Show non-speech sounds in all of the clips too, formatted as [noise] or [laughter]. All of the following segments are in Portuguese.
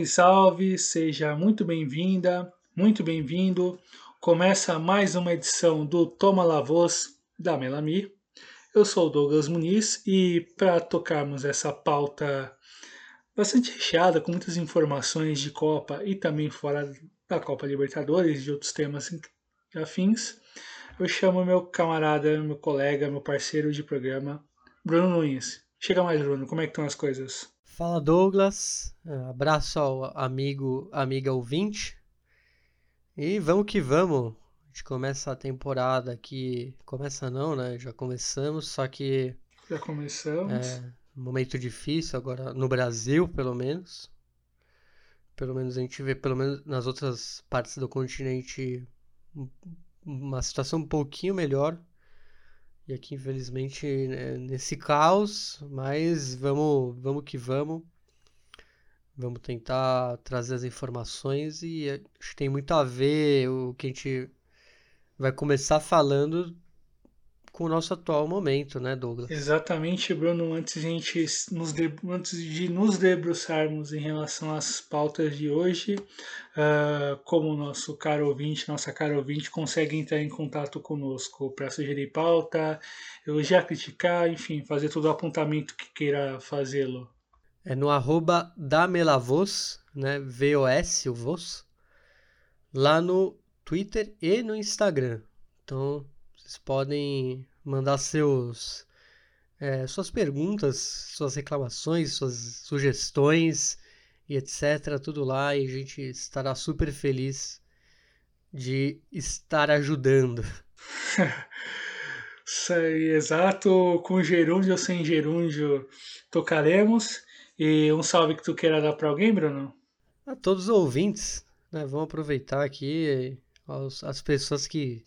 Salve, salve, seja muito bem-vinda, muito bem-vindo. Começa mais uma edição do Toma La Voz da Melami. Eu sou o Douglas Muniz e para tocarmos essa pauta bastante recheada, com muitas informações de Copa e também fora da Copa Libertadores e de outros temas afins, eu chamo meu camarada, meu colega, meu parceiro de programa, Bruno Nunes. Chega mais, Bruno, como é que estão as coisas? Fala, Douglas. Abraço ao amigo, amiga ouvinte. E vamos que vamos. A gente começa a temporada aqui. Começa não, né? Já começamos, só que. Já começamos. É um momento difícil agora, no Brasil, pelo menos. Pelo menos a gente vê, pelo menos nas outras partes do continente, uma situação um pouquinho melhor. E aqui, infelizmente, né, nesse caos, mas vamos, vamos que vamos. Vamos tentar trazer as informações e acho que tem muito a ver o que a gente vai começar falando com o nosso atual momento, né, Douglas? Exatamente, Bruno. Antes de, gente nos de... antes de nos debruçarmos em relação às pautas de hoje, uh, como o nosso caro ouvinte, nossa cara ouvinte, consegue entrar em contato conosco para sugerir pauta, elogiar, criticar, enfim, fazer todo o apontamento que queira fazê-lo. É no arroba damelavos, né, V-O-S, o Vos, lá no Twitter e no Instagram. Então, vocês podem mandar seus é, suas perguntas, suas reclamações, suas sugestões e etc. Tudo lá e a gente estará super feliz de estar ajudando. [laughs] Sei, exato, com gerúndio ou sem gerúndio tocaremos. E um salve que tu queira dar para alguém, Bruno? A todos os ouvintes, né? Vamos aproveitar aqui as pessoas que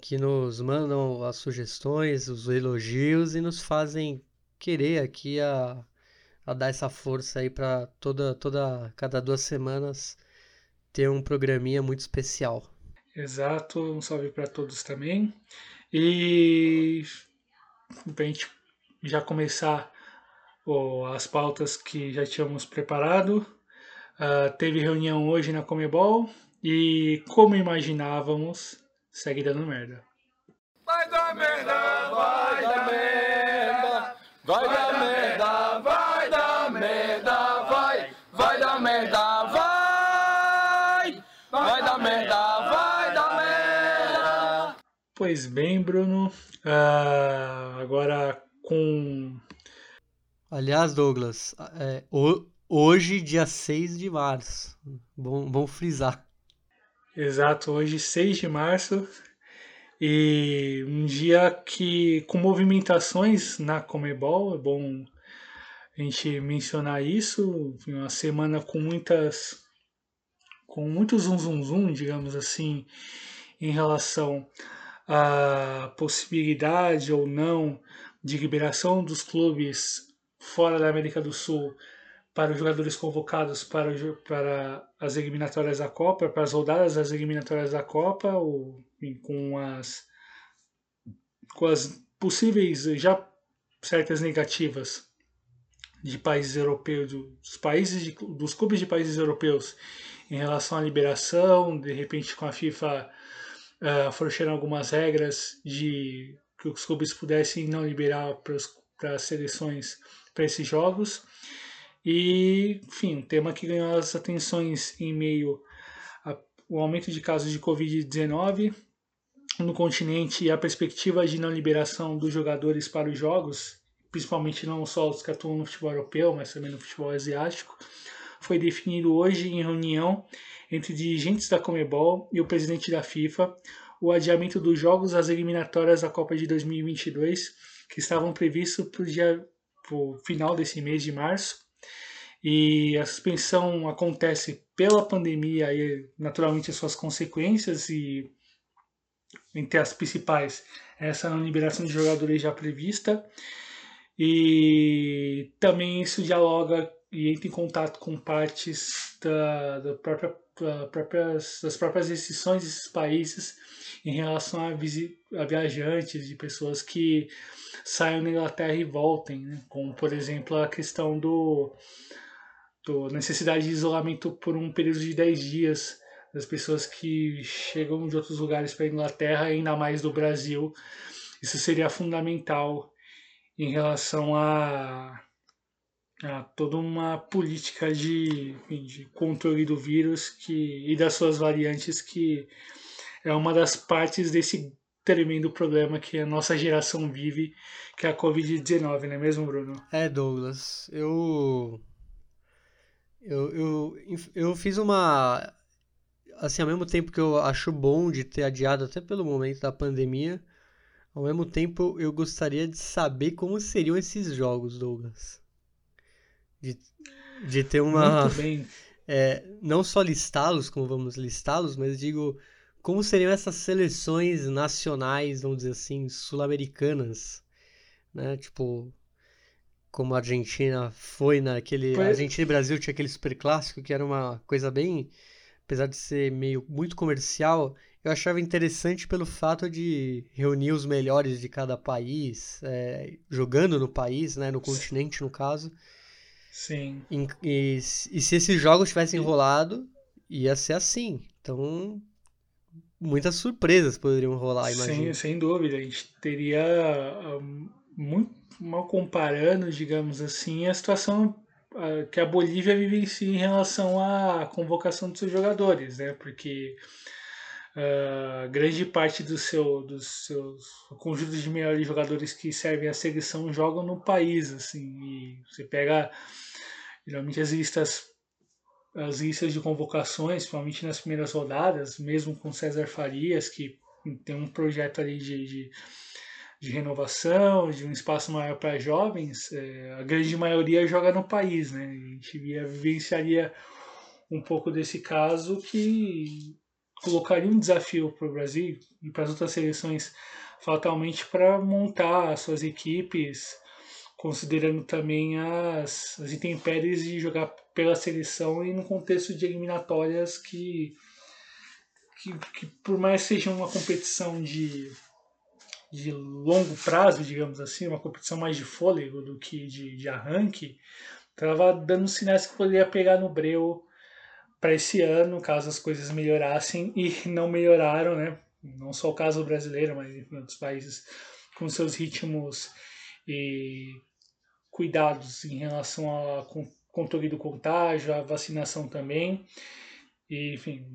que nos mandam as sugestões, os elogios e nos fazem querer aqui a, a dar essa força aí para toda, toda cada duas semanas ter um programinha muito especial. Exato, um salve para todos também. E para a gente já começar oh, as pautas que já tínhamos preparado, uh, teve reunião hoje na Comebol e, como imaginávamos, segue dando merda. Vai dar merda, vai dar merda, vai dar merda, vai dar merda, vai, vai dar merda, vai, vai dar merda, vai dar merda. Pois bem, Bruno, uh, agora com. Aliás, Douglas, é, hoje, dia 6 de março, bom, bom frisar. Exato, hoje 6 de março e um dia que com movimentações na Comebol, é bom a gente mencionar isso, uma semana com muitas com muito zum zum zum, digamos assim, em relação à possibilidade ou não de liberação dos clubes fora da América do Sul para os jogadores convocados para, para as eliminatórias da Copa, para as rodadas das eliminatórias da Copa, ou com as, com as possíveis já certas negativas de países europeus, dos países de, dos clubes de países europeus em relação à liberação, de repente com a FIFA uh, eh, afrouxando algumas regras de que os clubes pudessem não liberar para as seleções para esses jogos. E, enfim, um tema que ganhou as atenções em meio ao aumento de casos de Covid-19 no continente e a perspectiva de não liberação dos jogadores para os jogos, principalmente não só os que atuam no futebol europeu, mas também no futebol asiático, foi definido hoje em reunião entre dirigentes da Comebol e o presidente da FIFA o adiamento dos jogos às eliminatórias da Copa de 2022, que estavam previstos para o final desse mês de março, e a suspensão acontece pela pandemia e naturalmente as suas consequências e entre as principais essa liberação de jogadores já prevista e também isso dialoga e entra em contato com partes da, da própria, próprias, das próprias decisões desses países em relação a, a viajantes, de pessoas que saiam da Inglaterra e voltem, né? como por exemplo a questão do necessidade de isolamento por um período de 10 dias das pessoas que chegam de outros lugares para a Inglaterra, ainda mais do Brasil. Isso seria fundamental em relação a, a toda uma política de, de controle do vírus que, e das suas variantes que é uma das partes desse tremendo problema que a nossa geração vive, que é a Covid-19, não é mesmo, Bruno? É, Douglas. Eu, eu, eu, eu fiz uma. Assim, ao mesmo tempo que eu acho bom de ter adiado, até pelo momento da pandemia, ao mesmo tempo eu gostaria de saber como seriam esses jogos, Douglas. De, de ter uma. Muito bem. [laughs] É, não só listá-los, como vamos listá-los, mas digo como seriam essas seleções nacionais, vamos dizer assim, sul-americanas, né? Tipo, como a Argentina foi naquele. Foi... Argentina e Brasil tinha aquele super clássico que era uma coisa bem. Apesar de ser meio muito comercial, eu achava interessante pelo fato de reunir os melhores de cada país, é, jogando no país, né, no continente no caso. Sim. E, e, e se esses jogos tivessem rolado, ia ser assim. Então, muitas surpresas poderiam rolar, imagina. Sim, sem dúvida. A gente teria ah, muito mal comparando, digamos assim, a situação ah, que a Bolívia vivencia em relação à convocação dos seus jogadores, né? Porque uh, grande parte do seu, dos seus conjuntos de melhores jogadores que servem à seleção jogam no país, assim. E você pega geralmente as listas as listas de convocações, principalmente nas primeiras rodadas, mesmo com César Farias, que tem um projeto ali de, de, de renovação, de um espaço maior para jovens, é, a grande maioria joga no país, né? A gente via, vivenciaria um pouco desse caso que colocaria um desafio para o Brasil e para as outras seleções fatalmente para montar suas equipes considerando também as, as intempéries de jogar pela seleção e no contexto de eliminatórias que, que, que por mais seja uma competição de, de longo prazo, digamos assim, uma competição mais de fôlego do que de, de arranque, estava dando sinais que poderia pegar no breu para esse ano, caso as coisas melhorassem, e não melhoraram, né? Não só o caso brasileiro, mas em outros países com seus ritmos e cuidados em relação ao controle do contágio, a vacinação também. E, enfim,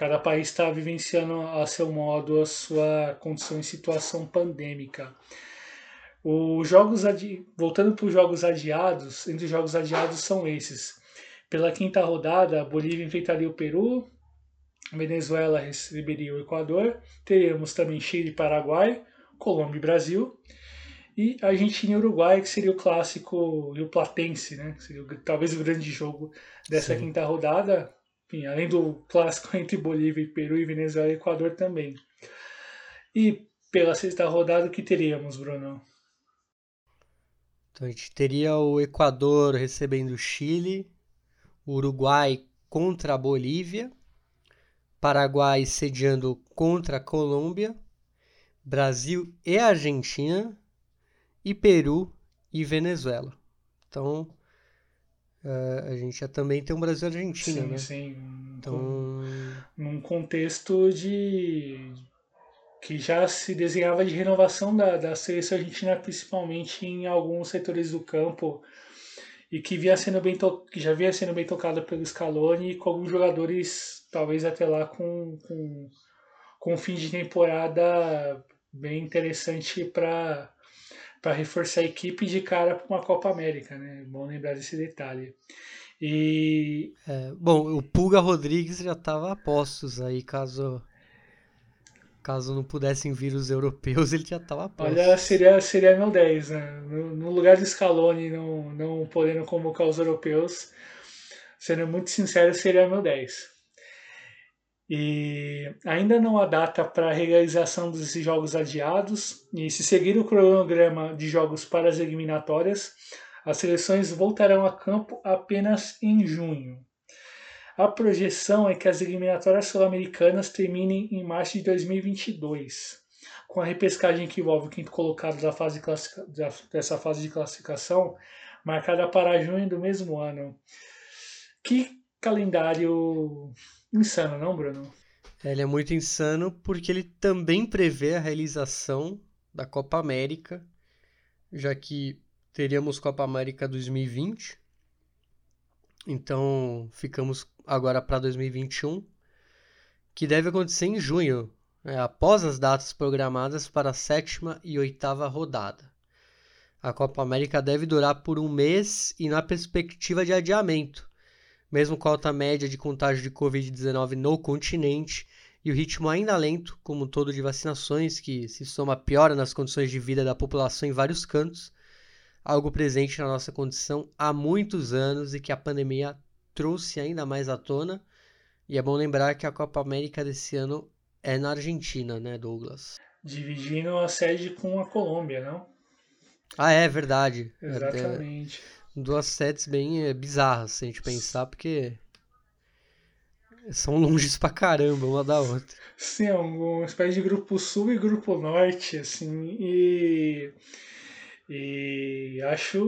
cada país está vivenciando a seu modo a sua condição e situação pandêmica. Os jogos adi... Voltando para os jogos adiados, entre os jogos adiados são esses. Pela quinta rodada, a Bolívia enfrentaria o Peru, Venezuela receberia o Equador, teríamos também Chile e Paraguai, Colômbia e Brasil, e Argentina e Uruguai, que seria o clássico e o Platense, né? Que seria talvez o grande jogo dessa Sim. quinta rodada. Enfim, além do clássico [laughs] entre Bolívia e Peru e Venezuela e Equador também. E pela sexta rodada, o que teríamos, Bruno? Então a gente teria o Equador recebendo o Chile, o Uruguai contra a Bolívia, Paraguai sediando contra a Colômbia, Brasil e Argentina e Peru e Venezuela. Então, a gente já também tem um Brasil e Argentina, sim, né? Sim, então... Num contexto de que já se desenhava de renovação da, da seleção argentina, principalmente em alguns setores do campo, e que, via sendo bem to... que já vinha sendo bem tocada pelo Scaloni, com alguns jogadores, talvez até lá, com, com, com um fim de temporada bem interessante para para reforçar a equipe de cara para uma Copa América, né? Bom lembrar desse detalhe. E é, bom, o Pulga Rodrigues já estava a postos aí, caso caso não pudessem vir os europeus, [laughs] ele já estava a postos. Olha, seria seria meu 10, né? No, no lugar do Scaloni não não podendo convocar os europeus, sendo muito sincero, seria meu 10. E ainda não há data para a realização desses jogos adiados. E se seguir o cronograma de jogos para as eliminatórias, As seleções voltarão a campo apenas em junho. A projeção é que as eliminatórias sul-americanas terminem em março de 2022, com a repescagem que envolve o quinto colocado da fase dessa fase de classificação, marcada para junho do mesmo ano. Que calendário insano, não, Bruno? Ele é muito insano porque ele também prevê a realização da Copa América, já que teríamos Copa América 2020. Então, ficamos agora para 2021, que deve acontecer em junho, né, após as datas programadas para a sétima e oitava rodada. A Copa América deve durar por um mês e na perspectiva de adiamento, mesmo com a alta média de contágio de Covid-19 no continente e o ritmo ainda lento, como todo de vacinações, que se soma piora nas condições de vida da população em vários cantos, algo presente na nossa condição há muitos anos e que a pandemia trouxe ainda mais à tona. E é bom lembrar que a Copa América desse ano é na Argentina, né, Douglas? Dividindo a sede com a Colômbia, não? Ah, é verdade. Exatamente. É, duas sedes bem é, bizarras, se a gente pensar, porque são [laughs] longes pra caramba uma da outra. Sim, é uma espécie de grupo sul e grupo norte, assim, e, e acho,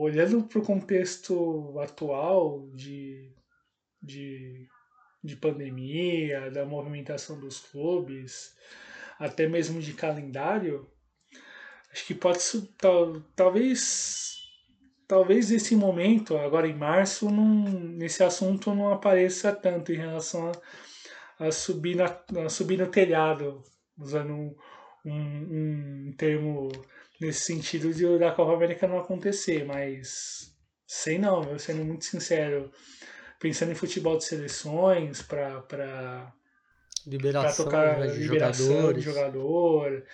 olhando para o contexto atual de, de, de pandemia, da movimentação dos clubes, até mesmo de calendário, acho que pode tal, talvez talvez esse momento, agora em março, não, nesse assunto não apareça tanto em relação a, a subir, na, a subir no telhado, usando um, um, um termo nesse sentido de da Copa América não acontecer, mas sei não, eu sendo muito sincero, pensando em futebol de seleções para liberação tocar né, de liberação jogadores. de jogador,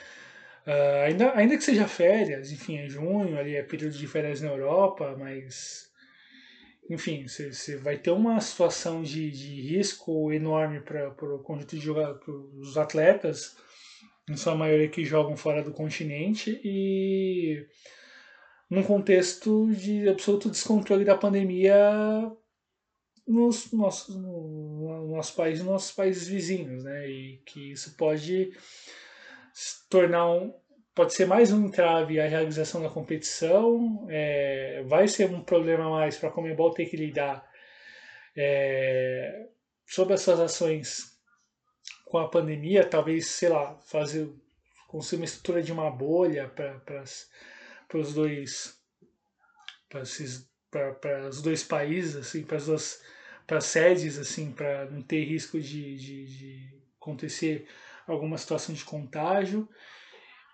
Uh, ainda, ainda que seja férias, enfim, é junho, ali é período de férias na Europa, mas enfim, você vai ter uma situação de, de risco enorme para o conjunto de os atletas, em sua maioria que jogam fora do continente, e num contexto de absoluto descontrole da pandemia nos nossos, no, no nosso país e nos nossos países vizinhos, né? E que isso pode se tornar um, pode ser mais um entrave à realização da competição, é, vai ser um problema mais para a Comembol ter que lidar é, sobre as suas ações com a pandemia, talvez, sei lá, fazer construir uma estrutura de uma bolha para os dois para os dois países, assim, para as duas para sedes, assim, para não ter risco de, de, de acontecer alguma situação de contágio.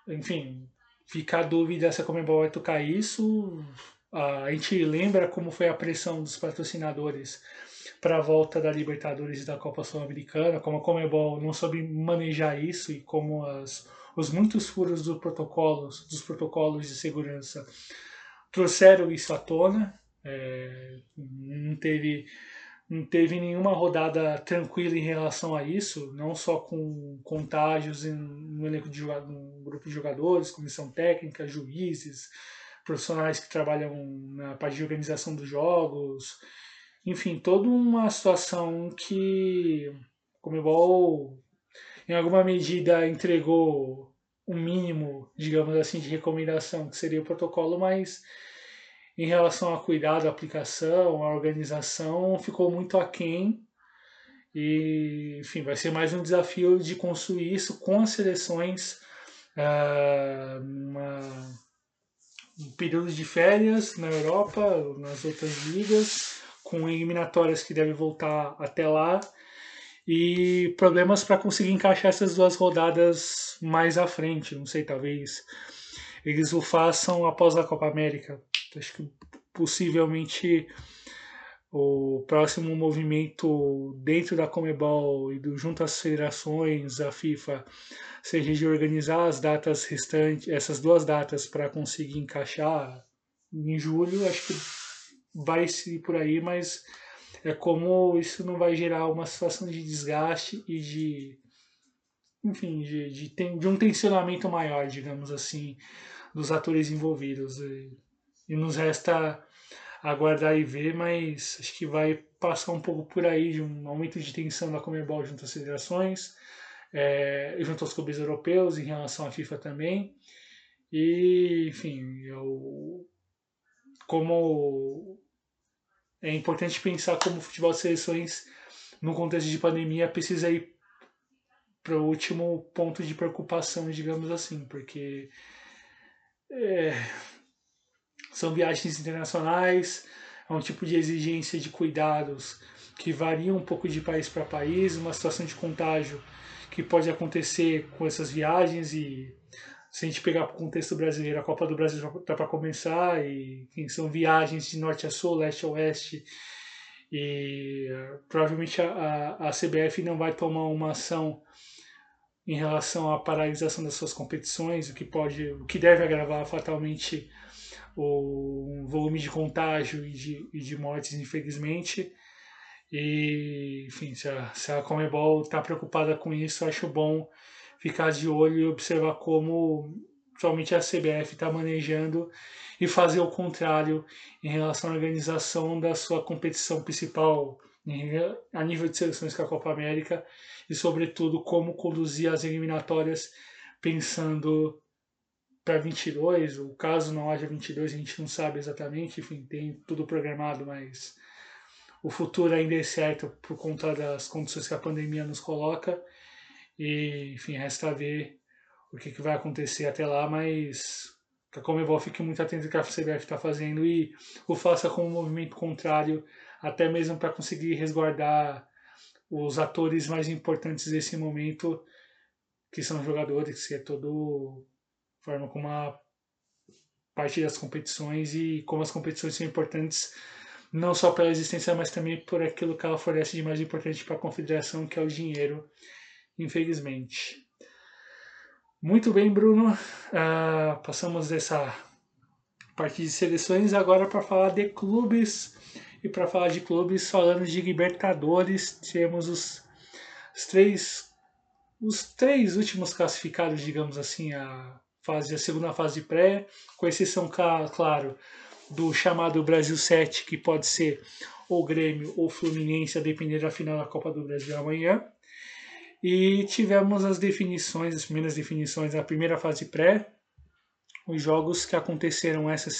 Enfim, fica a dúvida se a Comembol vai tocar isso. A gente lembra como foi a pressão dos patrocinadores para a volta da Libertadores e da Copa Sul-Americana, como a Comebol não soube manejar isso e como as, os muitos furos dos protocolos, dos protocolos de segurança trouxeram isso à tona. É, não teve não teve nenhuma rodada tranquila em relação a isso, não só com contágios no elenco de no grupo de jogadores, comissão técnica, juízes, profissionais que trabalham na parte de organização dos jogos, enfim, toda uma situação que o Comebol em alguma medida entregou o um mínimo, digamos assim, de recomendação, que seria o protocolo, mas em relação a cuidado, a aplicação, a organização, ficou muito aquém. E, enfim, vai ser mais um desafio de construir isso com as seleções uh, uma, um período de férias na Europa, nas outras ligas, com eliminatórias que devem voltar até lá e problemas para conseguir encaixar essas duas rodadas mais à frente. Não sei, talvez eles o façam após a Copa América. Acho que possivelmente o próximo movimento dentro da Comebol e do, junto às federações, a FIFA, seja de organizar as datas restantes, essas duas datas para conseguir encaixar em julho, acho que vai ser por aí, mas é como isso não vai gerar uma situação de desgaste e de enfim, de, de, de um tensionamento maior, digamos assim, dos atores envolvidos. e nos resta aguardar e ver, mas acho que vai passar um pouco por aí de um aumento de tensão da Comebol junto às federações, é, junto aos clubes europeus em relação à FIFA também. E, enfim, eu, como é importante pensar como o futebol de seleções, no contexto de pandemia, precisa ir para o último ponto de preocupação, digamos assim, porque é, são viagens internacionais, é um tipo de exigência de cuidados que varia um pouco de país para país, uma situação de contágio que pode acontecer com essas viagens e se a gente pegar o contexto brasileiro, a Copa do Brasil está para começar e são viagens de norte a sul, leste a oeste e provavelmente a, a, CBF não vai tomar uma ação em relação à paralisação das suas competições, o que pode, o que deve agravar fatalmente o volume de contágio e de, e de mortes, infelizmente. E, enfim, se a, se a Comebol está preocupada com isso, acho bom ficar de olho e observar como somente a CBF está manejando e fazer o contrário em relação à organização da sua competição principal a nível de seleções com a Copa América e, sobretudo, como conduzir as eliminatórias pensando para 22. O caso não haja 22, a gente não sabe exatamente, enfim, tem tudo programado, mas o futuro ainda é certo por conta das condições que a pandemia nos coloca. E, enfim, resta ver o que, que vai acontecer até lá, mas que a Comebol fique muito atento ao que a CBF está fazendo e o faça com um movimento contrário, até mesmo para conseguir resguardar os atores mais importantes desse momento, que são jogadores, que é todo forma como a parte das competições e como as competições são importantes não só pela existência, mas também por aquilo que ela fornece de mais importante para a confederação, que é o dinheiro, infelizmente. Muito bem, Bruno. Uh, passamos dessa parte de seleções agora para falar de clubes. E para falar de clubes, falando de Libertadores, temos os, os, três os três últimos classificados, digamos assim, a fase a segunda fase pré, com exceção claro do chamado Brasil 7, que pode ser ou Grêmio ou Fluminense, a depender da final da Copa do Brasil amanhã. E tivemos as definições, as primeiras definições da primeira fase pré, os jogos que aconteceram essa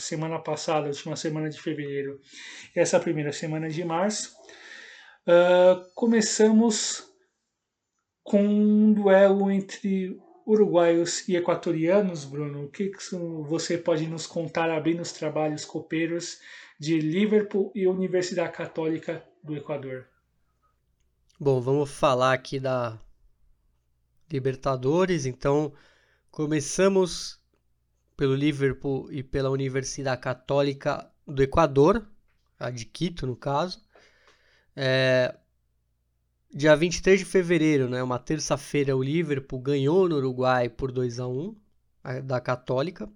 semana passada, última semana de fevereiro, e essa primeira semana de março. Uh, começamos com um duelo entre uruguaios e equatorianos, Bruno. O que, você pode nos contar abrindo os trabalhos copeiros de Liverpool e Universidade Católica do Equador? Bom, vamos falar aqui da Libertadores. Então, começamos pelo Liverpool e pela Universidade Católica do Equador, a de Quito, no caso. É, dia 23 de fevereiro, né, uma terça-feira, o Liverpool ganhou no Uruguai por 2 a 1 da Católica.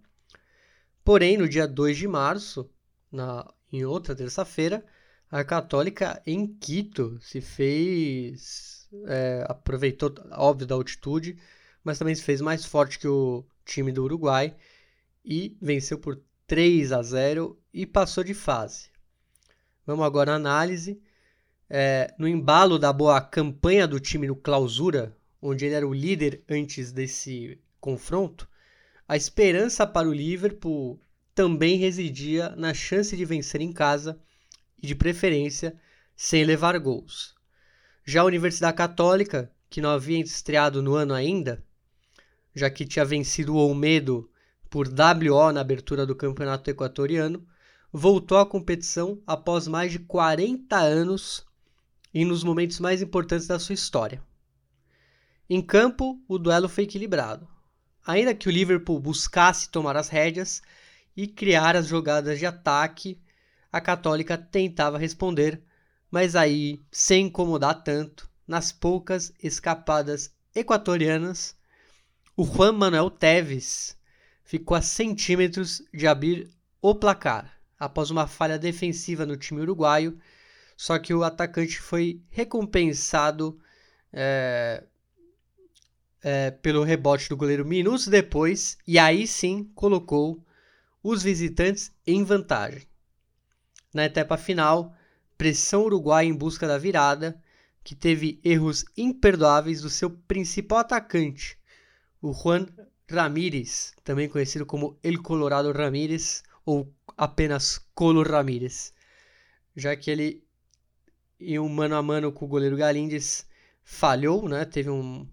Porém, no dia 2 de março, na, em outra terça-feira, a Católica em Quito se fez. É, aproveitou, óbvio, da altitude, mas também se fez mais forte que o time do Uruguai e venceu por 3 a 0 e passou de fase. Vamos agora à análise. É, no embalo da boa campanha do time no Clausura, onde ele era o líder antes desse confronto, a esperança para o Liverpool também residia na chance de vencer em casa e, de preferência, sem levar gols. Já a Universidade Católica, que não havia estreado no ano ainda, já que tinha vencido o Olmedo por WO na abertura do campeonato equatoriano, voltou à competição após mais de 40 anos e nos momentos mais importantes da sua história. Em campo, o duelo foi equilibrado. Ainda que o Liverpool buscasse tomar as rédeas e criar as jogadas de ataque a católica tentava responder, mas aí, sem incomodar tanto, nas poucas escapadas equatorianas, o Juan Manuel Teves ficou a centímetros de abrir o placar após uma falha defensiva no time uruguaio, só que o atacante foi recompensado é, é, pelo rebote do goleiro minutos depois e aí sim colocou os visitantes em vantagem. Na etapa final, pressão uruguaia em busca da virada, que teve erros imperdoáveis do seu principal atacante, o Juan Ramírez, também conhecido como El Colorado Ramírez ou apenas Colo Ramírez, já que ele em um mano a mano com o goleiro Galindes falhou, né? Teve um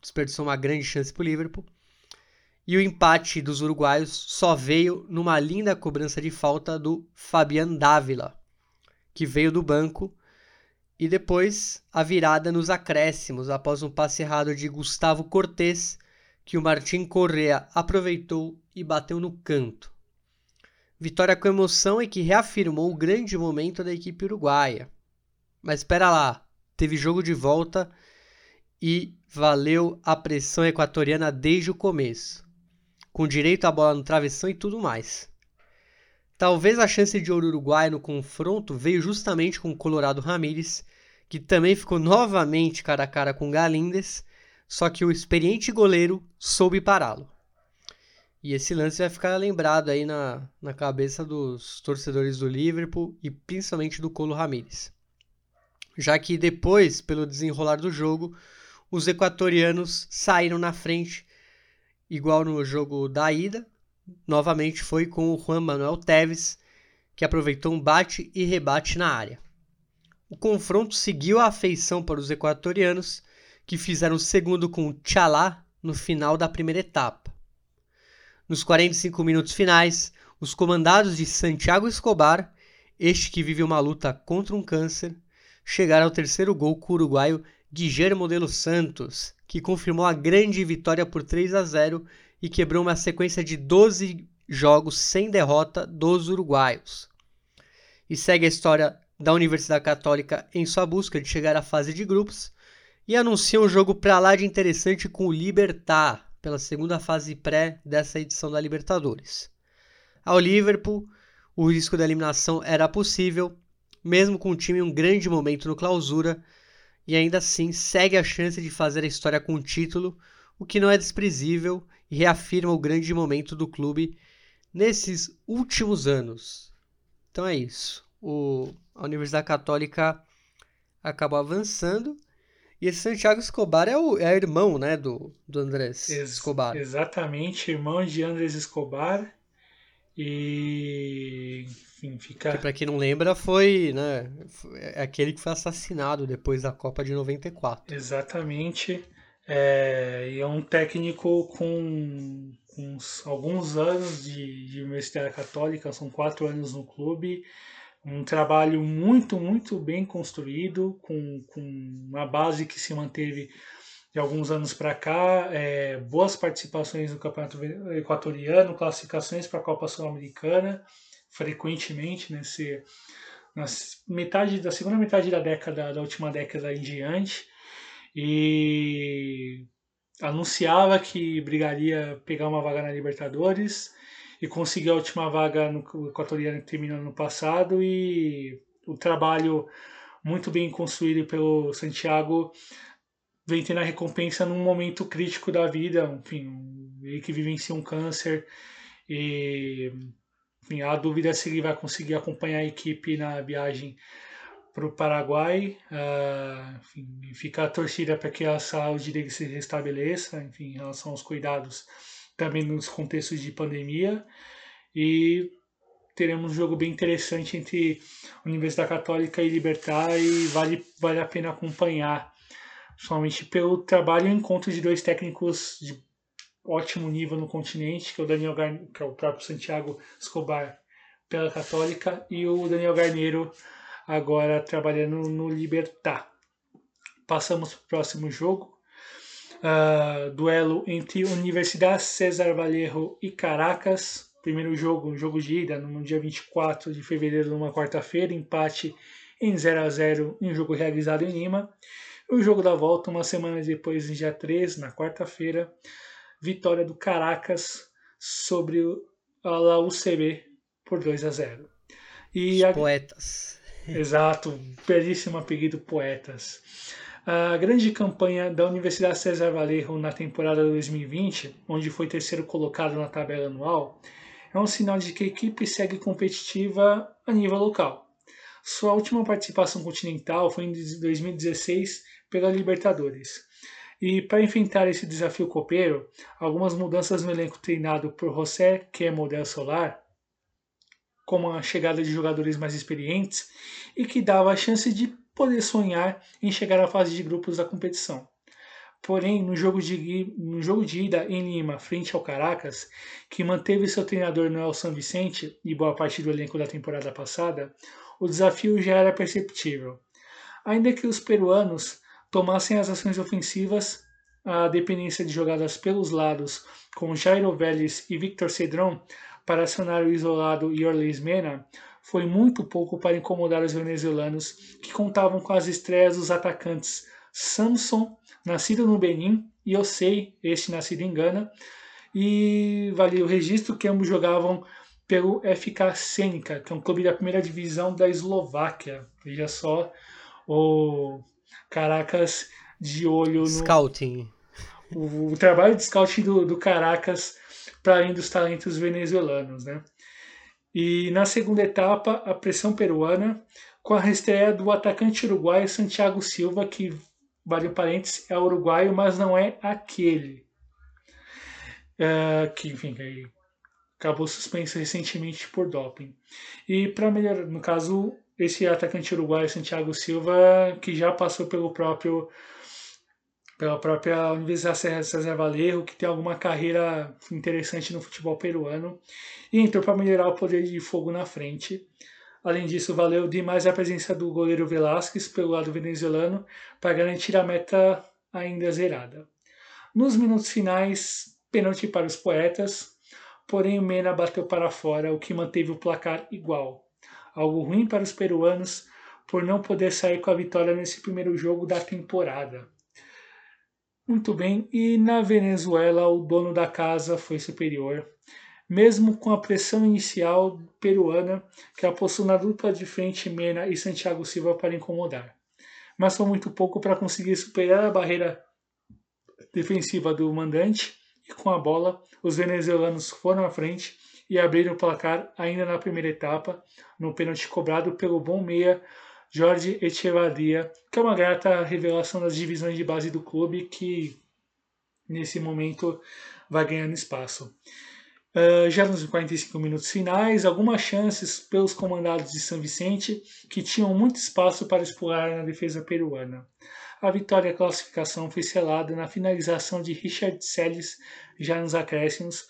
desperdiçou uma grande chance para o Liverpool. E o empate dos uruguaios só veio numa linda cobrança de falta do Fabian Dávila, que veio do banco, e depois a virada nos acréscimos após um passe errado de Gustavo Cortes, que o Martin Correa aproveitou e bateu no canto. Vitória com emoção e que reafirmou o grande momento da equipe uruguaia. Mas espera lá, teve jogo de volta e valeu a pressão equatoriana desde o começo, com direito à bola no travessão e tudo mais. Talvez a chance de ouro uruguai no confronto veio justamente com o Colorado Ramírez, que também ficou novamente cara a cara com Galindes, só que o experiente goleiro soube pará-lo. E esse lance vai ficar lembrado aí na, na cabeça dos torcedores do Liverpool e principalmente do Colo Ramírez já que depois, pelo desenrolar do jogo, os equatorianos saíram na frente, igual no jogo da ida. Novamente foi com o Juan Manuel Teves, que aproveitou um bate e rebate na área. O confronto seguiu a afeição para os equatorianos, que fizeram o segundo com o Tchalá no final da primeira etapa. Nos 45 minutos finais, os comandados de Santiago Escobar, este que vive uma luta contra um câncer, chegar ao terceiro gol com o uruguaio Guillermo de los Santos, que confirmou a grande vitória por 3 a 0 e quebrou uma sequência de 12 jogos sem derrota dos uruguaios. E segue a história da Universidade Católica em sua busca de chegar à fase de grupos e anuncia um jogo para lá de interessante com o Libertar, pela segunda fase pré dessa edição da Libertadores. Ao Liverpool, o risco da eliminação era possível, mesmo com o time em um grande momento no clausura, e ainda assim segue a chance de fazer a história com o título, o que não é desprezível e reafirma o grande momento do clube nesses últimos anos. Então é isso. O, a Universidade Católica acabou avançando. E esse Santiago Escobar é o é irmão né, do, do Andrés Ex Escobar. Exatamente, irmão de Andrés Escobar. E enfim, fica. Que pra quem não lembra, foi, né? É aquele que foi assassinado depois da Copa de 94. Exatamente. É, e é um técnico com, com alguns anos de, de Universidade Católica, são quatro anos no clube. Um trabalho muito, muito bem construído, com, com uma base que se manteve de alguns anos para cá, é, boas participações no Campeonato Equatoriano, classificações para a Copa Sul-Americana, frequentemente nesse na metade da segunda metade da década da última década em diante e anunciava que brigaria pegar uma vaga na Libertadores e conseguiu a última vaga no equatoriano que terminou no passado e o trabalho muito bem construído pelo Santiago vem tendo a recompensa num momento crítico da vida, enfim, ele que vivencia um câncer e enfim, há dúvida se ele vai conseguir acompanhar a equipe na viagem para o Paraguai, uh, enfim, fica a torcida para que a saúde dele se restabeleça, enfim, em relação aos cuidados também nos contextos de pandemia. E teremos um jogo bem interessante entre Universidade Católica e Libertar e vale, vale a pena acompanhar somente pelo trabalho e encontro de dois técnicos de ótimo nível no continente, que é o Daniel Gar... que é o próprio Santiago Escobar pela Católica e o Daniel Garneiro agora trabalhando no Libertar. Passamos para o próximo jogo. Uh, duelo entre Universidade César Vallejo e Caracas. Primeiro jogo, um jogo de ida, no dia 24 de fevereiro, numa quarta-feira, empate em 0 a 0 em um jogo realizado em Lima. O jogo da volta, uma semana depois, em dia 3, na quarta-feira, vitória do Caracas sobre a UCB por 2 a 0. E Os a... poetas. [laughs] Exato, belíssimo apelido Poetas. A grande campanha da Universidade César Vallejo na temporada 2020, onde foi terceiro colocado na tabela anual, é um sinal de que a equipe segue competitiva a nível local. Sua última participação continental foi em 2016 pela Libertadores. E para enfrentar esse desafio copeiro, algumas mudanças no elenco treinado por José Quemo del Solar, como a chegada de jogadores mais experientes e que dava a chance de poder sonhar em chegar à fase de grupos da competição. Porém, no jogo de, no jogo de ida em Lima, frente ao Caracas, que manteve seu treinador Noel San Vicente e boa parte do elenco da temporada passada, o desafio já era perceptível. Ainda que os peruanos tomassem as ações ofensivas, a dependência de jogadas pelos lados com Jairo Vélez e Victor Cedrão para acionar o isolado Yorlis Mena foi muito pouco para incomodar os venezuelanos que contavam com as estreias dos atacantes Samson, nascido no Benin, e Osei, este nascido em Gana, e valia o registro que ambos jogavam pelo FK Senica, que é um clube da primeira divisão da Eslováquia. Veja só o Caracas de olho no. Scouting. O, o trabalho de scouting do, do Caracas para além dos talentos venezuelanos, né? E na segunda etapa, a pressão peruana, com a estreia do atacante uruguaio Santiago Silva, que, vale um parênteses, é uruguaio, mas não é aquele. É, que, enfim, acabou suspenso recentemente por doping. E para melhorar, no caso, esse atacante uruguaio Santiago Silva, que já passou pelo próprio pela própria Universidade César Valerro, que tem alguma carreira interessante no futebol peruano, e entrou para melhorar o poder de fogo na frente. Além disso, valeu demais a presença do goleiro Velasquez pelo lado venezuelano para garantir a meta ainda zerada. Nos minutos finais, pênalti para os poetas, porém o Mena bateu para fora, o que manteve o placar igual algo ruim para os peruanos por não poder sair com a vitória nesse primeiro jogo da temporada. Muito bem, e na Venezuela o dono da casa foi superior, mesmo com a pressão inicial peruana que apostou na dupla de frente Mena e Santiago Silva para incomodar. Mas foi muito pouco para conseguir superar a barreira defensiva do mandante e com a bola os venezuelanos foram à frente e abriram o placar ainda na primeira etapa, no pênalti cobrado pelo bom meia Jorge Echevarria, que é uma grata revelação das divisões de base do clube que nesse momento vai ganhando espaço. Uh, já nos 45 minutos finais, algumas chances pelos comandados de São Vicente, que tinham muito espaço para explorar na defesa peruana. A vitória e a classificação foi selada na finalização de Richard Selles já nos acréscimos,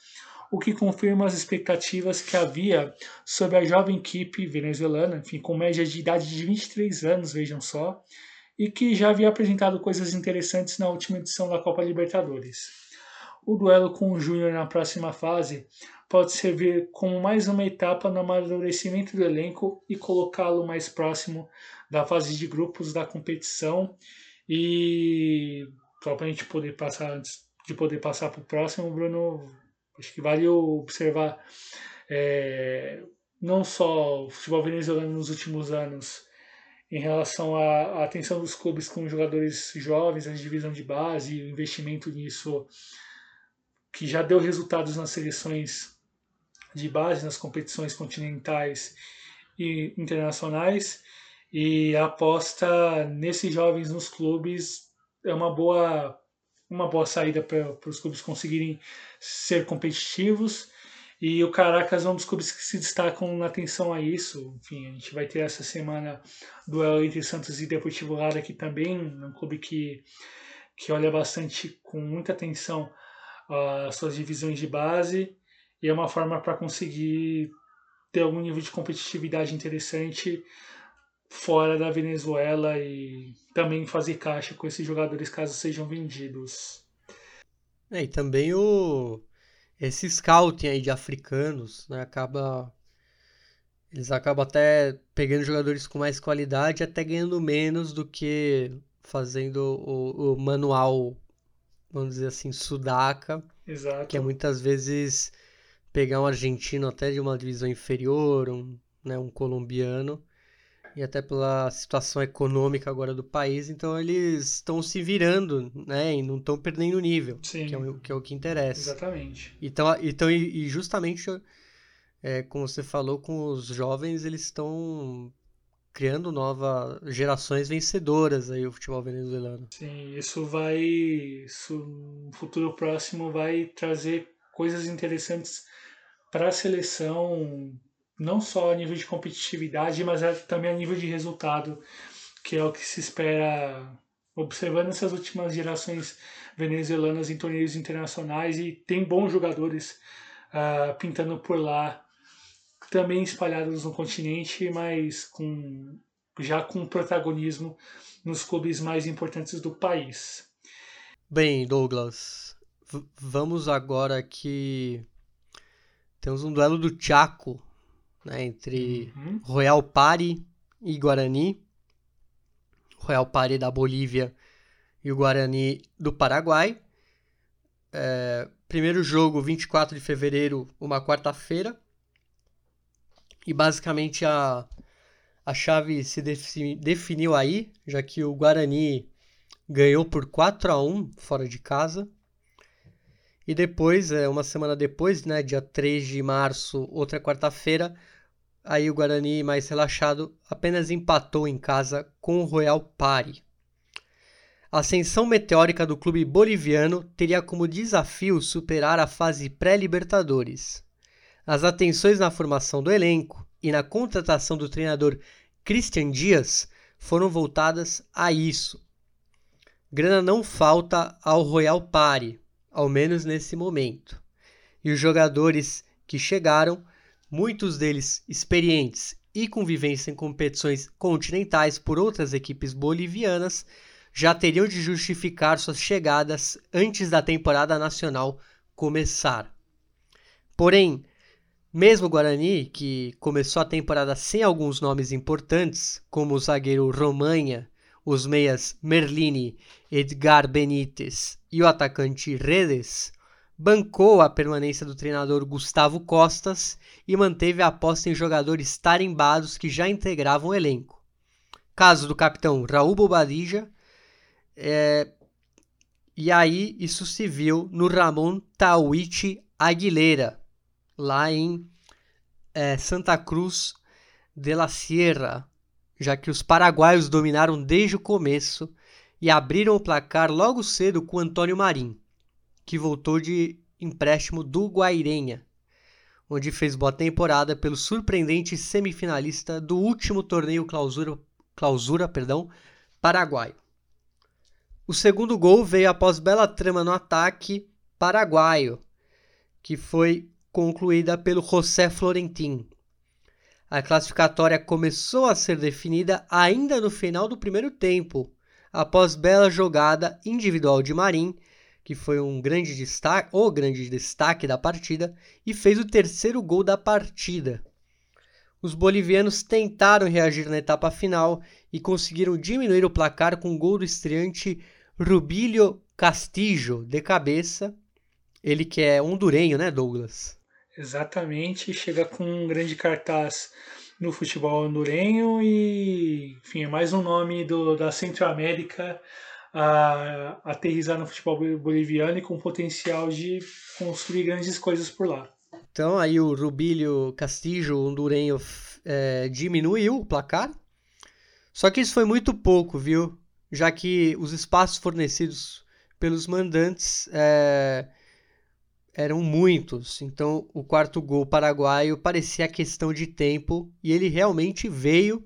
o que confirma as expectativas que havia sobre a jovem equipe venezuelana, enfim, com média de idade de 23 anos, vejam só, e que já havia apresentado coisas interessantes na última edição da Copa Libertadores. O duelo com o Júnior na próxima fase pode servir como mais uma etapa no amadurecimento do elenco e colocá-lo mais próximo da fase de grupos da competição. E só para a gente poder passar de poder passar para o próximo, Bruno, Acho que vale observar é, não só o futebol venezuelano nos últimos anos em relação à, à atenção dos clubes com jogadores jovens, a divisão de base, o investimento nisso que já deu resultados nas seleções de base, nas competições continentais e internacionais, e a aposta nesses jovens nos clubes é uma boa uma boa saída para os clubes conseguirem ser competitivos. E o Caracas é um dos clubes que se destacam na atenção a isso. Enfim, a gente vai ter essa semana duelo entre Santos e Deportivo Lara aqui também, um clube que, que olha bastante com muita atenção as suas divisões de base e é uma forma para conseguir ter algum nível de competitividade interessante fora da Venezuela e também fazer caixa com esses jogadores caso sejam vendidos. É, e também o esse scouting aí de africanos, né, acaba eles acabam até pegando jogadores com mais qualidade, até ganhando menos do que fazendo o, o manual, vamos dizer assim, sudaca, Exato. que é muitas vezes pegar um argentino até de uma divisão inferior, um, né, um colombiano, e até pela situação econômica agora do país, então eles estão se virando, né, e não estão perdendo nível, Sim. Que, é o, que é o que interessa. Exatamente. Então, então e, justamente é, como você falou, com os jovens, eles estão criando novas gerações vencedoras aí o futebol venezuelano. Sim, isso vai, isso no futuro próximo vai trazer coisas interessantes para a seleção, não só a nível de competitividade, mas também a nível de resultado, que é o que se espera observando essas últimas gerações venezuelanas em torneios internacionais e tem bons jogadores uh, pintando por lá também espalhados no continente, mas com já com protagonismo nos clubes mais importantes do país. Bem, Douglas, vamos agora aqui. Temos um duelo do Chaco né, entre uhum. Royal Pari e Guarani. Royal Pari da Bolívia e o Guarani do Paraguai. É, primeiro jogo, 24 de fevereiro, uma quarta-feira. E basicamente a, a chave se definiu aí, já que o Guarani ganhou por 4 a 1 fora de casa. E depois, é, uma semana depois, né, dia 3 de março, outra quarta-feira, aí o Guarani, mais relaxado, apenas empatou em casa com o Royal Pari. A ascensão meteórica do clube boliviano teria como desafio superar a fase pré-Libertadores. As atenções na formação do elenco e na contratação do treinador Christian Dias foram voltadas a isso. Grana não falta ao Royal Party, ao menos nesse momento. E os jogadores que chegaram, muitos deles experientes e com vivência em competições continentais por outras equipes bolivianas, já teriam de justificar suas chegadas antes da temporada nacional começar. Porém, mesmo o Guarani, que começou a temporada sem alguns nomes importantes, como o zagueiro Romanha, os meias Merlini, Edgar Benítez e o atacante Redes, bancou a permanência do treinador Gustavo Costas e manteve a aposta em jogadores tarimbados que já integravam o elenco. Caso do capitão Raul Bobadilla, é... e aí isso se viu no Ramon Tawiti Aguilera, lá em é, Santa Cruz de la Sierra, já que os paraguaios dominaram desde o começo e abriram o placar logo cedo com Antônio Marim, que voltou de empréstimo do Guairenha, onde fez boa temporada pelo surpreendente semifinalista do último torneio clausura, clausura perdão, paraguaio. O segundo gol veio após bela trama no ataque paraguaio, que foi concluída pelo José Florentin. A classificatória começou a ser definida ainda no final do primeiro tempo, após bela jogada individual de Marim, que foi um grande destaque, o grande destaque da partida, e fez o terceiro gol da partida. Os bolivianos tentaram reagir na etapa final e conseguiram diminuir o placar com o gol do estreante Rubilio Castillo de cabeça, ele que é hondurenho, né, Douglas? Exatamente, chega com um grande cartaz no futebol hondurenho e, enfim, é mais um nome do, da Centro-América a, aterrizar no futebol boliviano e com potencial de construir grandes coisas por lá. Então aí o Rubilio Castillo, hondurenho, é, diminuiu o placar. Só que isso foi muito pouco, viu? Já que os espaços fornecidos pelos mandantes é, eram muitos. Então, o quarto gol paraguaio parecia questão de tempo e ele realmente veio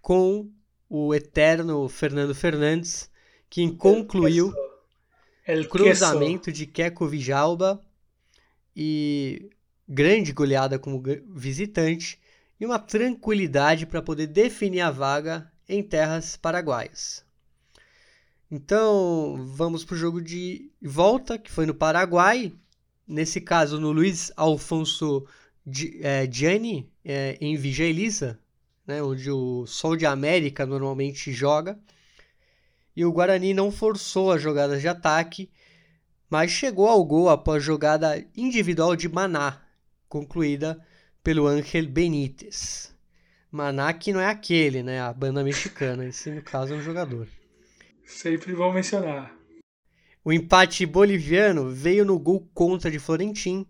com o eterno Fernando Fernandes, que concluiu o cruzamento de Keco Vijalba e grande goleada como visitante e uma tranquilidade para poder definir a vaga em terras paraguaias. Então, vamos para o jogo de volta, que foi no Paraguai, nesse caso no Luiz Alfonso é, Gianni, é, em Vigia Elisa, né, onde o Sol de América normalmente joga. E o Guarani não forçou as jogadas de ataque, mas chegou ao gol após jogada individual de Maná, concluída pelo Ángel Benítez. Maná que não é aquele, né? A banda mexicana. Esse, no caso, é um jogador. Sempre vão mencionar. O empate boliviano veio no gol contra de Florentim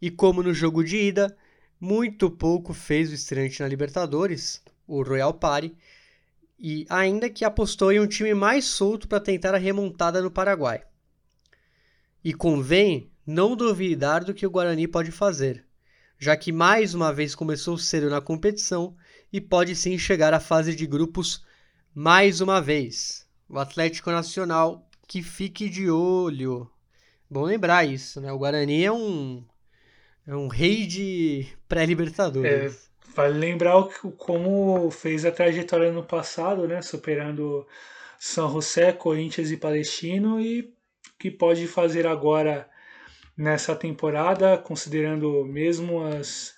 e, como no jogo de ida, muito pouco fez o estreante na Libertadores, o Royal Party, e ainda que apostou em um time mais solto para tentar a remontada no Paraguai. E convém não duvidar do que o Guarani pode fazer, já que mais uma vez começou cedo na competição e pode sim chegar à fase de grupos mais uma vez. O Atlético Nacional que fique de olho. Bom lembrar isso, né? O Guarani é um é um rei de pré-libertadores. É, Vale lembrar o, como fez a trajetória no passado, né? Superando São José, Corinthians e Palestino e que pode fazer agora nessa temporada, considerando mesmo as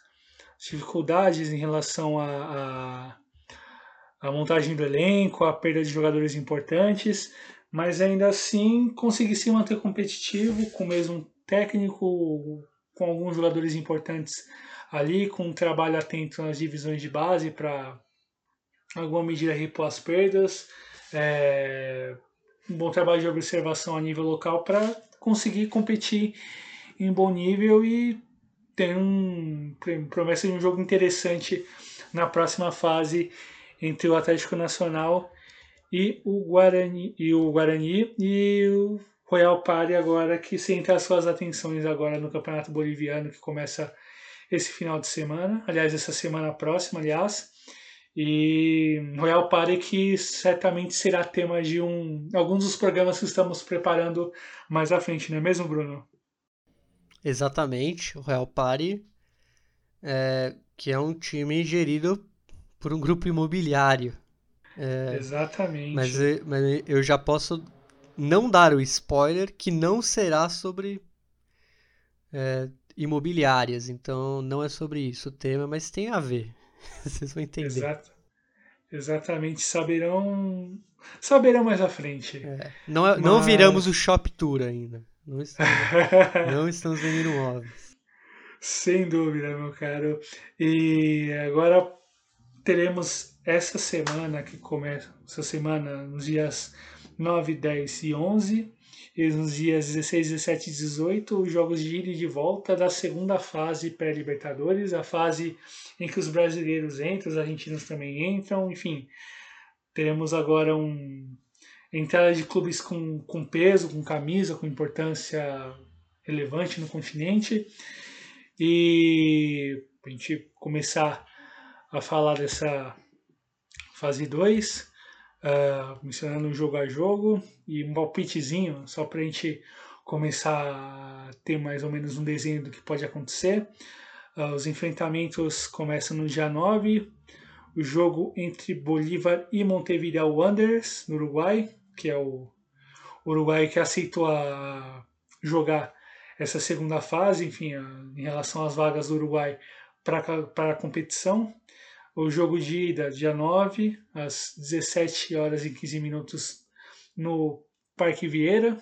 dificuldades em relação à montagem do elenco, a perda de jogadores importantes, mas ainda assim conseguir se manter competitivo com o mesmo técnico, com alguns jogadores importantes ali com um trabalho atento nas divisões de base para alguma medida repor as perdas, é, um bom trabalho de observação a nível local para conseguir competir em bom nível e ter um promessa de um jogo interessante na próxima fase entre o Atlético Nacional e o Guarani e o Guarani e o Royal Party agora que centra as suas atenções agora no Campeonato Boliviano que começa esse final de semana, aliás, essa semana próxima, aliás. E Royal Party que certamente será tema de um, alguns dos programas que estamos preparando mais à frente, não é mesmo, Bruno? Exatamente, o Royal Party, é, que é um time gerido por um grupo imobiliário. É, Exatamente. Mas, mas eu já posso não dar o spoiler que não será sobre é, imobiliárias, então não é sobre isso o tema, mas tem a ver. [laughs] Vocês vão entender. Exato. Exatamente, saberão saberão mais à frente. É. Não, é, mas... não viramos o Shop Tour ainda. Não estamos, [laughs] não estamos vendendo móveis. Sem dúvida, meu caro. E agora teremos essa semana que começa, essa semana, nos dias 9, 10 e 11, e nos dias 16, 17 e 18, os jogos de ida e de volta da segunda fase pré-Libertadores, a fase em que os brasileiros entram, os argentinos também entram, enfim. Teremos agora um entrada de clubes com, com peso, com camisa, com importância relevante no continente. E a gente começar a falar dessa fase 2, uh, mencionando jogo a jogo e um palpitezinho, só para a gente começar a ter mais ou menos um desenho do que pode acontecer. Uh, os enfrentamentos começam no dia 9, o jogo entre Bolívar e Montevideo Wanderers, no Uruguai, que é o Uruguai que aceitou a jogar essa segunda fase, enfim, a, em relação às vagas do Uruguai para a competição. O jogo de ida, dia 9, às 17 horas e 15 minutos no Parque Vieira.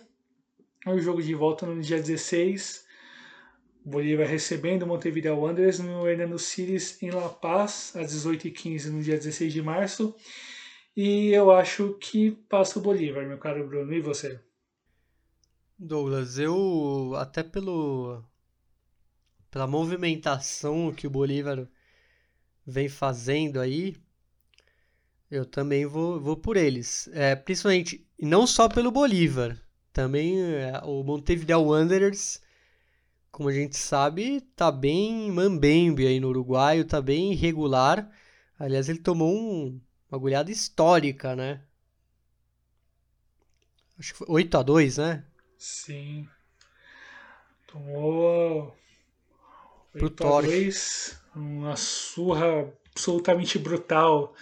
O jogo de volta no dia 16, Bolívar recebendo Montevideo Wanderers no Hernando Siles em La Paz, às 18h15 no dia 16 de março. E eu acho que passa o Bolívar, meu caro Bruno. E você? Douglas, eu até pelo pela movimentação que o Bolívar vem fazendo aí, eu também vou, vou por eles. É, principalmente, não só pelo Bolívar, também é, o Montevideo Wanderers, como a gente sabe, tá bem mambembe aí no Uruguaio, tá bem irregular. Aliás, ele tomou um, uma goleada histórica, né? Acho que foi 8 a 2 né? Sim. Tomou pro Torres uma surra absolutamente brutal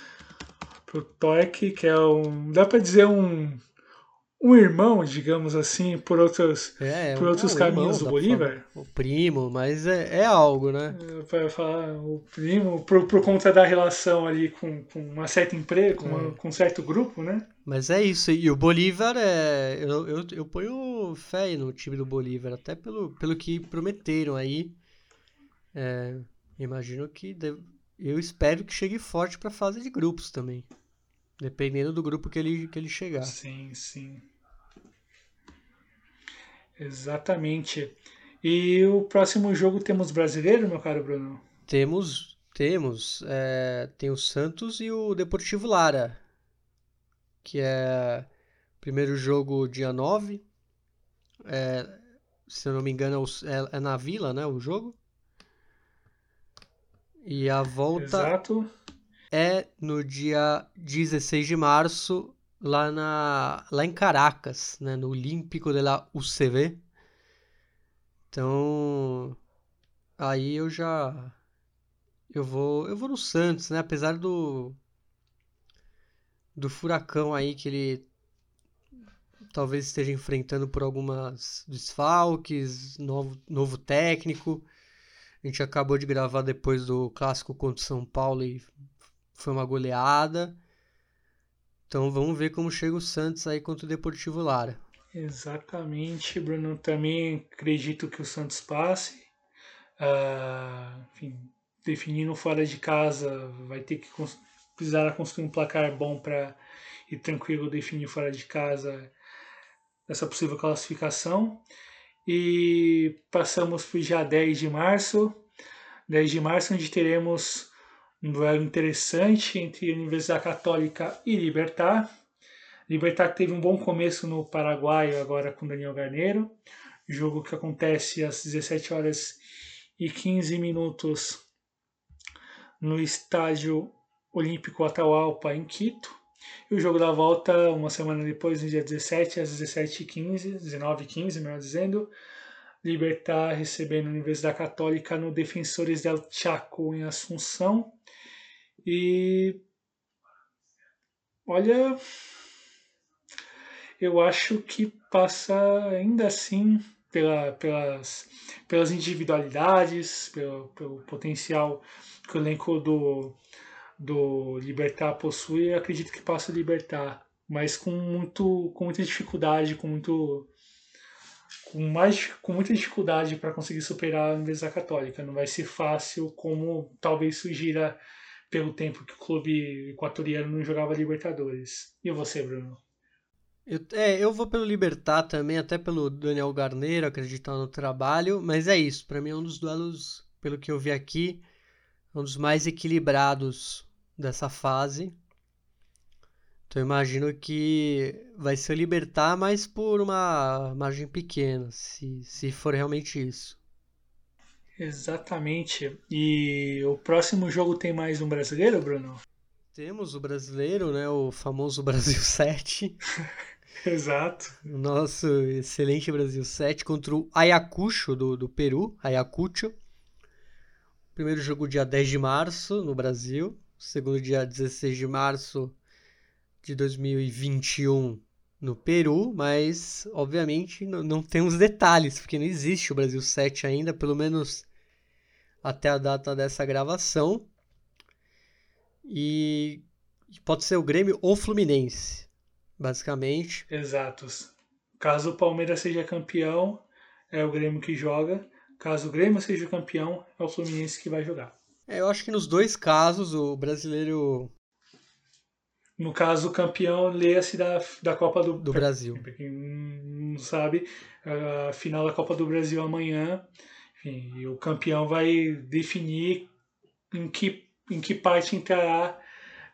pro Torque, que é um. dá para dizer um. Um irmão, digamos assim, por outros, é, por outros caminhos irmão, do Bolívar. O primo, mas é, é algo, né? É, para falar o primo, por, por conta da relação ali com, com uma certa empresa, com, é. com um certo grupo, né? Mas é isso. E o Bolívar é. Eu, eu, eu ponho fé no time do Bolívar, até pelo, pelo que prometeram aí. É, Imagino que. Deve... Eu espero que chegue forte para a fase de grupos também. Dependendo do grupo que ele, que ele chegar. Sim, sim. Exatamente. E o próximo jogo temos brasileiro, meu caro Bruno? Temos, temos. É, tem o Santos e o Deportivo Lara, que é primeiro jogo dia 9. É, se eu não me engano, é, é, na Vila, né, o jogo. E a volta Exato. é no dia 16 de março, lá, na, lá em Caracas, né, no Olímpico de la UCV. Então, aí eu já eu vou eu vou no Santos, né? Apesar do do furacão aí que ele talvez esteja enfrentando por algumas desfalques, novo, novo técnico. A gente acabou de gravar depois do clássico contra o São Paulo e foi uma goleada. Então vamos ver como chega o Santos aí contra o Deportivo Lara. Exatamente, Bruno. Também acredito que o Santos passe. Uh, enfim, definindo fora de casa, vai ter que precisar construir um placar bom para ir tranquilo definir fora de casa essa possível classificação. E passamos para o dia 10 de março. 10 de março, onde teremos um duelo interessante entre Universidade Católica e Libertar. Libertar teve um bom começo no Paraguai, agora com Daniel Garneiro. Jogo que acontece às 17 horas e 15 minutos no Estádio Olímpico Atahualpa, em Quito. E o jogo da volta, uma semana depois, no dia 17, às 17h15, 19h15, melhor dizendo, Libertar recebendo a Universidade Católica no Defensores del Chaco, em Assunção. E. Olha. Eu acho que passa ainda assim pela, pelas, pelas individualidades, pelo, pelo potencial que o elenco do, do Libertar possui, acredito que possa libertar, mas com muito com muita dificuldade, com muito com mais com muita dificuldade para conseguir superar a Universidade Católica. Não vai ser fácil como talvez sugira pelo tempo que o clube equatoriano não jogava Libertadores. E você, Bruno? Eu, é, eu vou pelo Libertar também, até pelo Daniel Garneiro, acreditar no trabalho, mas é isso. Para mim é um dos duelos, pelo que eu vi aqui, um dos mais equilibrados dessa fase. Então eu imagino que vai ser libertar, mas por uma margem pequena, se, se for realmente isso. Exatamente. E o próximo jogo tem mais um brasileiro, Bruno? Temos o brasileiro, né? O famoso [laughs] Brasil 7. [laughs] Exato. O nosso excelente Brasil 7 contra o Ayacucho do, do Peru, Ayacucho. Primeiro jogo dia 10 de março no Brasil segundo dia 16 de março de 2021 no Peru, mas obviamente não, não temos detalhes, porque não existe o Brasil 7 ainda, pelo menos até a data dessa gravação. E pode ser o Grêmio ou Fluminense, basicamente. Exatos. Caso o Palmeiras seja campeão, é o Grêmio que joga. Caso o Grêmio seja campeão, é o Fluminense que vai jogar. É, eu acho que nos dois casos o brasileiro. No caso, o campeão leia-se da, da Copa do, do Brasil. Para quem não sabe, a final da Copa do Brasil amanhã. Enfim, e o campeão vai definir em que, em que parte entrará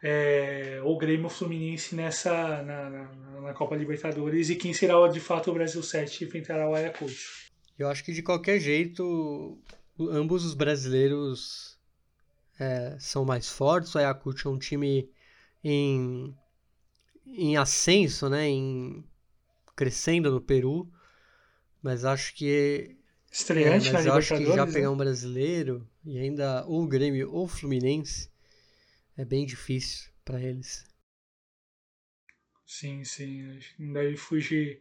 é, o Grêmio Fluminense nessa na, na, na, Copa Libertadores e quem será de fato o Brasil 7 que enfrentará o Ayacucho. Eu acho que de qualquer jeito ambos os brasileiros é, são mais fortes. O Ayacucho é um time em, em ascenso, né? Em, crescendo no Peru. Mas acho que. Estreante é, mas eu acho que já pegar né? um brasileiro e ainda ou o Grêmio ou o Fluminense é bem difícil para eles. Sim, sim. Não deve fugir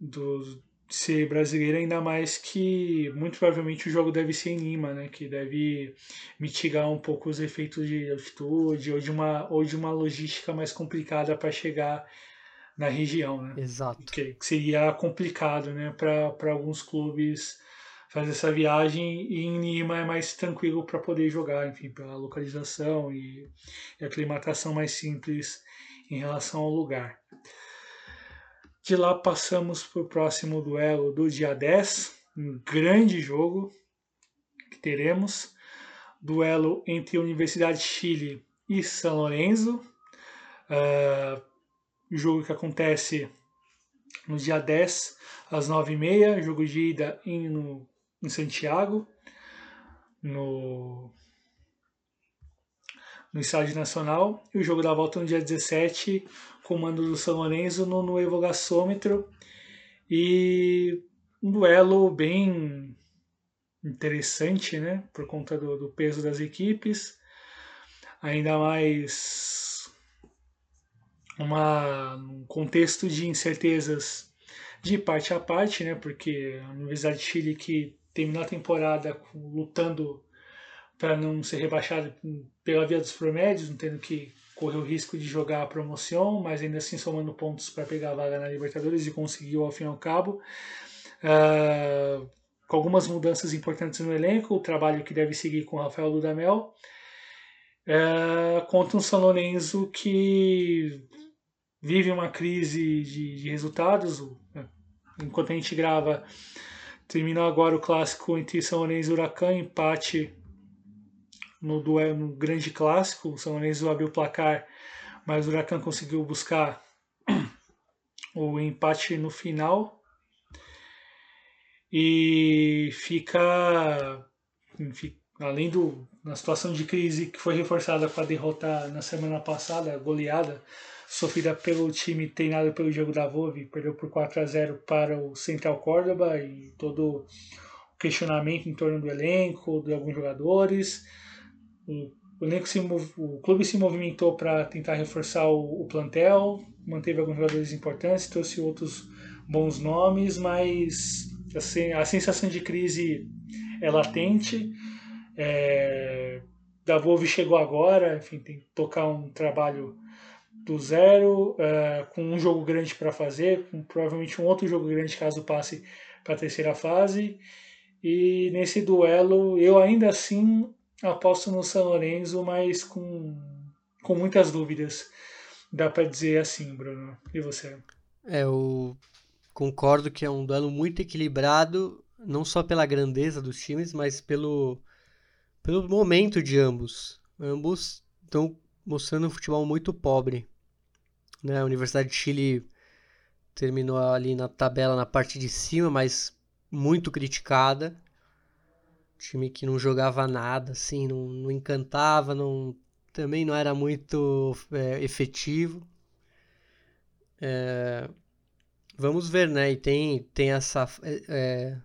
do, ser brasileiro, ainda mais que muito provavelmente o jogo deve ser em Lima, né? Que deve mitigar um pouco os efeitos de altitude ou de uma, ou de uma logística mais complicada para chegar na região, né? Exato. Que, que seria complicado, né? Para alguns clubes fazer essa viagem e em Lima é mais tranquilo para poder jogar, enfim, pela localização e, e aclimatação mais simples em relação ao lugar. De lá passamos para o próximo duelo do dia 10, um grande jogo que teremos. duelo entre Universidade de Chile e São Lourenço. Uh, jogo que acontece no dia 10, às 9h30, jogo de ida em, no, em Santiago, no, no Estádio Nacional, e o jogo da volta no dia 17, comando do São Lourenço no Nuevo Gasômetro, e um duelo bem interessante, né, por conta do, do peso das equipes, ainda mais uma, um contexto de incertezas de parte a parte, né? Porque a Universidade de Chile que terminou a temporada lutando para não ser rebaixado pela via dos promédios, não tendo que correr o risco de jogar a promoção, mas ainda assim somando pontos para pegar a vaga na Libertadores e conseguiu ao fim e ao cabo. Uh, com algumas mudanças importantes no elenco, o trabalho que deve seguir com Rafael Dudamel, uh, contra um São que vive uma crise de, de resultados. Né? Enquanto a gente grava, terminou agora o clássico entre São Lourenço e Huracan, empate no, duelo, no grande clássico. O São Lourenço abriu o placar, mas o Huracan conseguiu buscar [clears throat] o empate no final. E fica, enfim, além do na situação de crise que foi reforçada com a derrota na semana passada, goleada sofrida pelo time treinado pelo Diego Davove, perdeu por 4 a 0 para o Central Córdoba e todo o questionamento em torno do elenco, de alguns jogadores. O, elenco se, o clube se movimentou para tentar reforçar o, o plantel, manteve alguns jogadores importantes, trouxe outros bons nomes, mas assim, a sensação de crise é latente. É, Davove chegou agora, enfim, tem que tocar um trabalho do zero, uh, com um jogo grande para fazer, com provavelmente um outro jogo grande caso passe para a terceira fase. E nesse duelo, eu ainda assim aposto no São Lourenço, mas com, com muitas dúvidas. Dá para dizer assim, Bruno. E você? É, eu concordo que é um duelo muito equilibrado, não só pela grandeza dos times, mas pelo, pelo momento de ambos. Ambos estão mostrando um futebol muito pobre. Né? A Universidade de Chile terminou ali na tabela na parte de cima, mas muito criticada. Time que não jogava nada, assim, não, não encantava, não, também não era muito é, efetivo. É, vamos ver, né? E tem, tem essa, é, é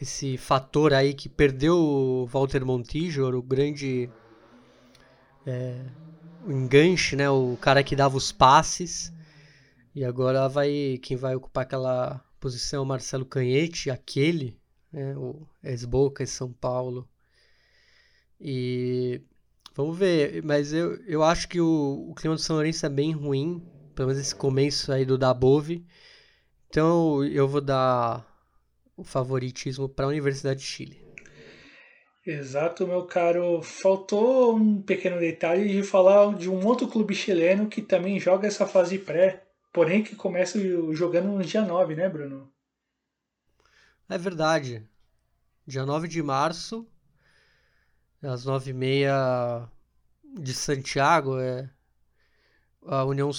esse fator aí que perdeu o Walter Montijo, o grande é, o enganche, né? O cara que dava os passes. E agora vai quem vai ocupar aquela posição é o Marcelo Canhete, aquele, né? O ex-Boca São Paulo. E vamos ver, mas eu, eu acho que o, o clima do São Lourenço é bem ruim, pelo menos esse começo aí do Dabove. Então eu vou dar o favoritismo para a Universidade de Chile. Exato, meu caro. Faltou um pequeno detalhe de falar de um outro clube chileno que também joga essa fase pré, porém que começa jogando no dia 9, né, Bruno? É verdade. Dia 9 de março, às 9h30 de Santiago, é, a, União,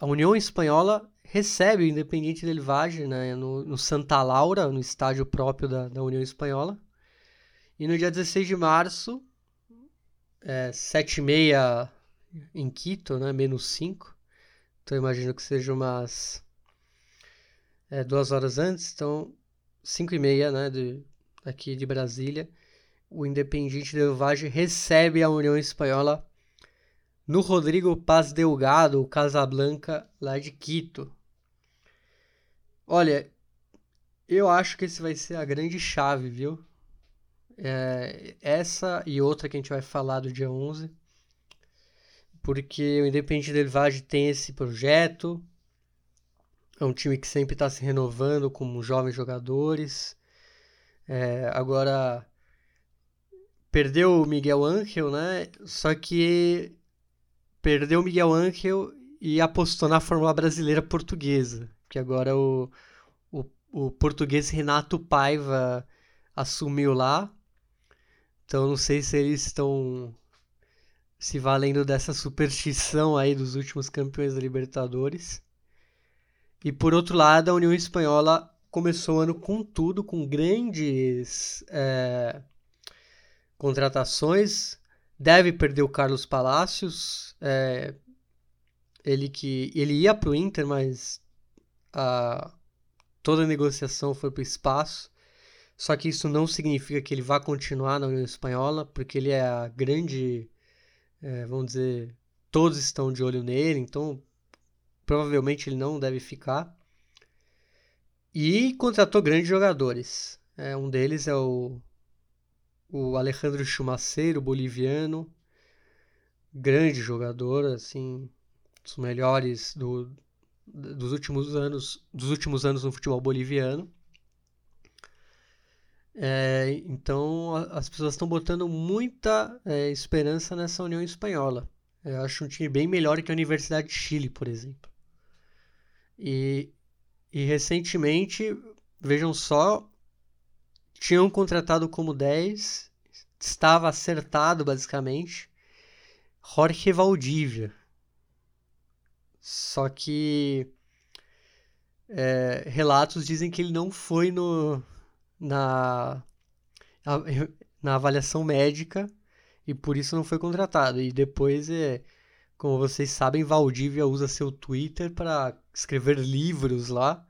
a União Espanhola recebe o Independiente del Valle né, no, no Santa Laura, no estádio próprio da, da União Espanhola. E no dia 16 de março, é, 7 e meia em Quito, né? Menos 5. Então imagino que seja umas é, duas horas antes. Então, 5 e meia, né? De, aqui de Brasília. O Independiente Del Valle recebe a União Espanhola no Rodrigo Paz Delgado, Casablanca, lá de Quito. Olha, eu acho que esse vai ser a grande chave, viu? É, essa e outra que a gente vai falar do dia 11. Porque o Independente Del Valle tem esse projeto. É um time que sempre está se renovando com jovens jogadores. É, agora perdeu o Miguel Ángel, né? Só que perdeu o Miguel Ángel e apostou na Fórmula Brasileira Portuguesa. Que agora o, o, o português Renato Paiva assumiu lá Então não sei se eles estão se valendo dessa superstição aí dos últimos campeões da Libertadores. E por outro lado, a União Espanhola começou o ano com tudo, com grandes é, contratações. Deve perder o Carlos Palacios. É, ele que ele ia para o Inter, mas a, toda a negociação foi para o espaço. Só que isso não significa que ele vá continuar na União Espanhola, porque ele é a grande, é, vamos dizer, todos estão de olho nele, então provavelmente ele não deve ficar. E contratou grandes jogadores. É, um deles é o, o Alejandro Chumaceiro, boliviano. Grande jogador, assim, dos melhores do, dos últimos anos, dos últimos anos no futebol boliviano. É, então as pessoas estão botando muita é, esperança nessa União Espanhola. Eu acho um time bem melhor que a Universidade de Chile, por exemplo. E e recentemente, vejam só, tinham contratado como 10, estava acertado basicamente, Jorge Valdívia. Só que é, relatos dizem que ele não foi no, na, na avaliação médica e por isso não foi contratado. E depois, é, como vocês sabem, Valdívia usa seu Twitter para escrever livros lá.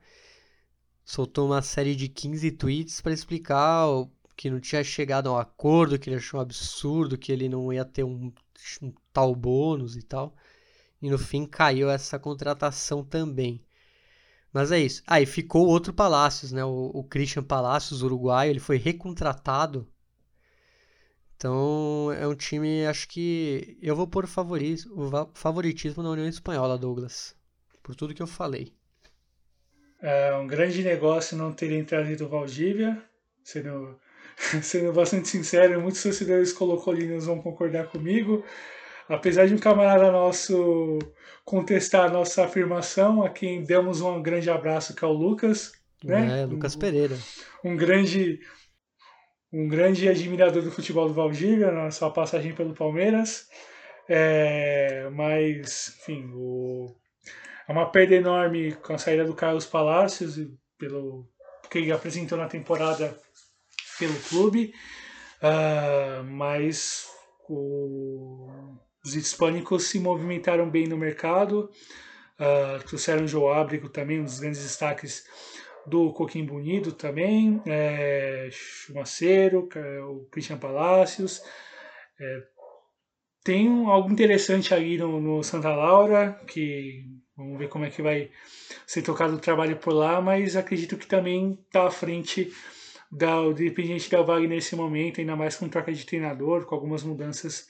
Soltou uma série de 15 tweets para explicar que não tinha chegado a um acordo, que ele achou um absurdo, que ele não ia ter um, um tal bônus e tal. E no fim caiu essa contratação também. Mas é isso. Aí ah, ficou outro Palácios, né? O, o Christian Palácios, uruguaio, ele foi recontratado. Então é um time, acho que eu vou pôr favoritismo na União Espanhola, Douglas por tudo que eu falei. É um grande negócio não terem trazido o Valdívia, sendo, [laughs] sendo bastante sincero, muitos torcedores colocolinos vão concordar comigo. Apesar de um camarada nosso contestar a nossa afirmação, a quem demos um grande abraço, que é o Lucas. Né? É, Lucas Pereira. Um, um grande um grande admirador do futebol do Valdívia, na sua passagem pelo Palmeiras. É, mas, enfim, o, é uma perda enorme com a saída do Carlos Palacios, pelo que ele apresentou na temporada pelo clube, uh, mas o, os hispânicos se movimentaram bem no mercado, uh, trouxeram o João Ábrigo também, um dos grandes destaques do Coquim Bonito também, é, Chumaceiro, o Christian Palacios. É, tem algo interessante ali no, no Santa Laura, que Vamos ver como é que vai ser tocado o trabalho por lá, mas acredito que também está à frente da, do Independiente da Valle nesse momento, ainda mais com troca de treinador, com algumas mudanças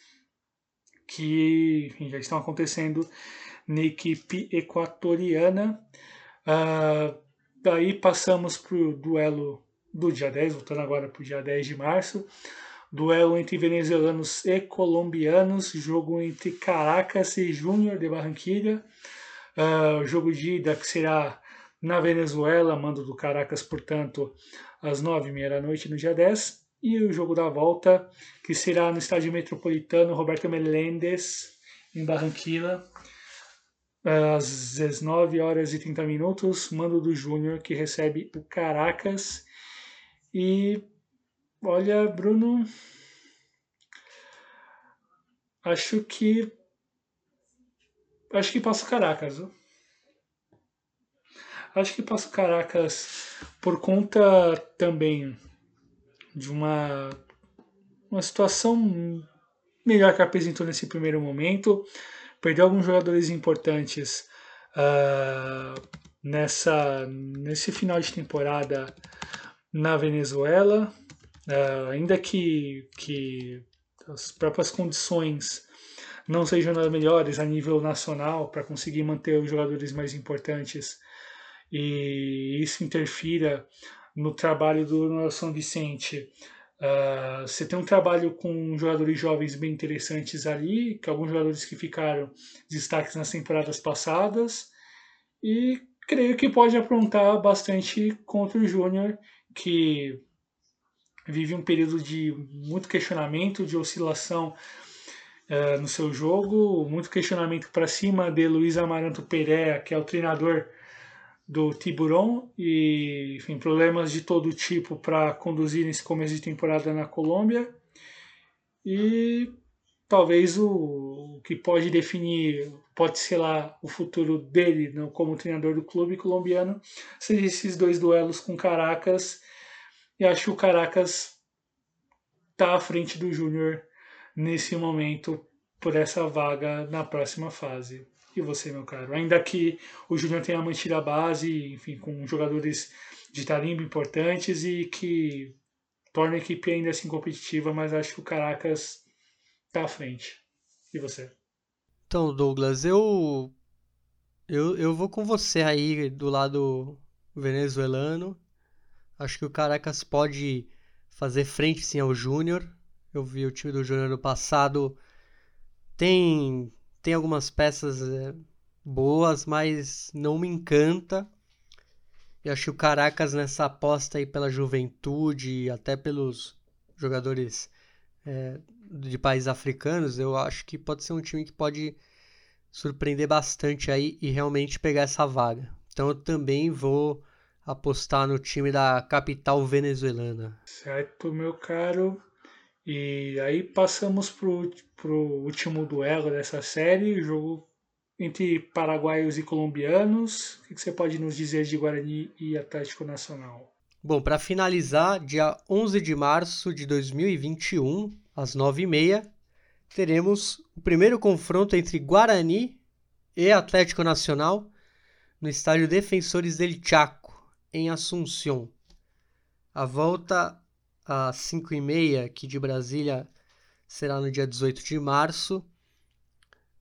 que enfim, já estão acontecendo na equipe equatoriana. Uh, daí passamos para o duelo do dia 10, voltando agora para o dia 10 de março. Duelo entre venezuelanos e colombianos, jogo entre Caracas e Júnior de Barranquilla. Uh, jogo de ida que será na Venezuela, mando do Caracas, portanto, às nove e meia da noite no dia 10. E o jogo da volta, que será no estádio metropolitano Roberto Meléndez, em Barranquilla, às 19 horas e 30 minutos, mando do Júnior, que recebe o Caracas. E olha, Bruno, acho que Acho que passo Caracas. Viu? Acho que passo Caracas por conta também de uma, uma situação melhor que apresentou nesse primeiro momento. Perdeu alguns jogadores importantes uh, nessa, nesse final de temporada na Venezuela. Uh, ainda que, que as próprias condições não sejam das melhores a nível nacional para conseguir manter os jogadores mais importantes e isso interfira no trabalho do São Vicente. Uh, você tem um trabalho com jogadores jovens bem interessantes ali, que alguns jogadores que ficaram destaques nas temporadas passadas, e creio que pode aprontar bastante contra o Júnior, que vive um período de muito questionamento, de oscilação uh, no seu jogo, muito questionamento para cima de Luiz Amaranto Pereira, que é o treinador do Tiburon, e enfim, problemas de todo tipo para conduzir nesse começo de temporada na Colômbia. E talvez o, o, que pode definir, pode ser lá o futuro dele no, como treinador do clube colombiano, seja esses dois duelos com Caracas. E acho que o Caracas está à frente do Júnior nesse momento por essa vaga na próxima fase. Você, meu caro? Ainda que o Júnior tenha mantido a base, enfim, com jogadores de tarimbo importantes e que torna a equipe ainda assim competitiva, mas acho que o Caracas tá à frente. E você? Então, Douglas, eu, eu, eu vou com você aí do lado venezuelano. Acho que o Caracas pode fazer frente sim ao Júnior. Eu vi o time do Júnior no passado. Tem, tem algumas peças é, boas, mas não me encanta. Eu acho que o Caracas nessa aposta aí pela juventude, até pelos jogadores é, de países africanos, eu acho que pode ser um time que pode surpreender bastante aí e realmente pegar essa vaga. Então eu também vou apostar no time da capital venezuelana. Certo, meu caro. E aí passamos pro, pro último duelo dessa série, jogo entre paraguaios e colombianos. O que você pode nos dizer de Guarani e Atlético Nacional? Bom, para finalizar, dia 11 de março de 2021, às 9h30, teremos o primeiro confronto entre Guarani e Atlético Nacional no estádio Defensores del Chaco, em Assunção. A volta às 5h30 aqui de Brasília será no dia 18 de março,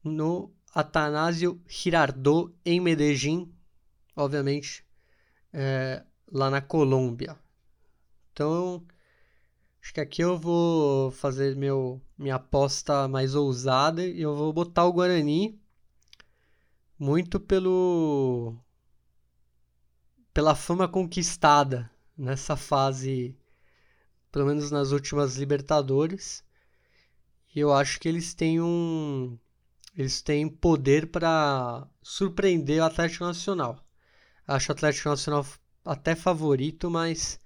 no Atanásio Girardot, em Medellín, obviamente, é, lá na Colômbia. Então, acho que aqui eu vou fazer meu, minha aposta mais ousada e eu vou botar o Guarani muito pelo pela fama conquistada nessa fase, pelo menos nas últimas Libertadores. E eu acho que eles têm um eles têm poder para surpreender o Atlético Nacional. Acho o Atlético Nacional até favorito, mas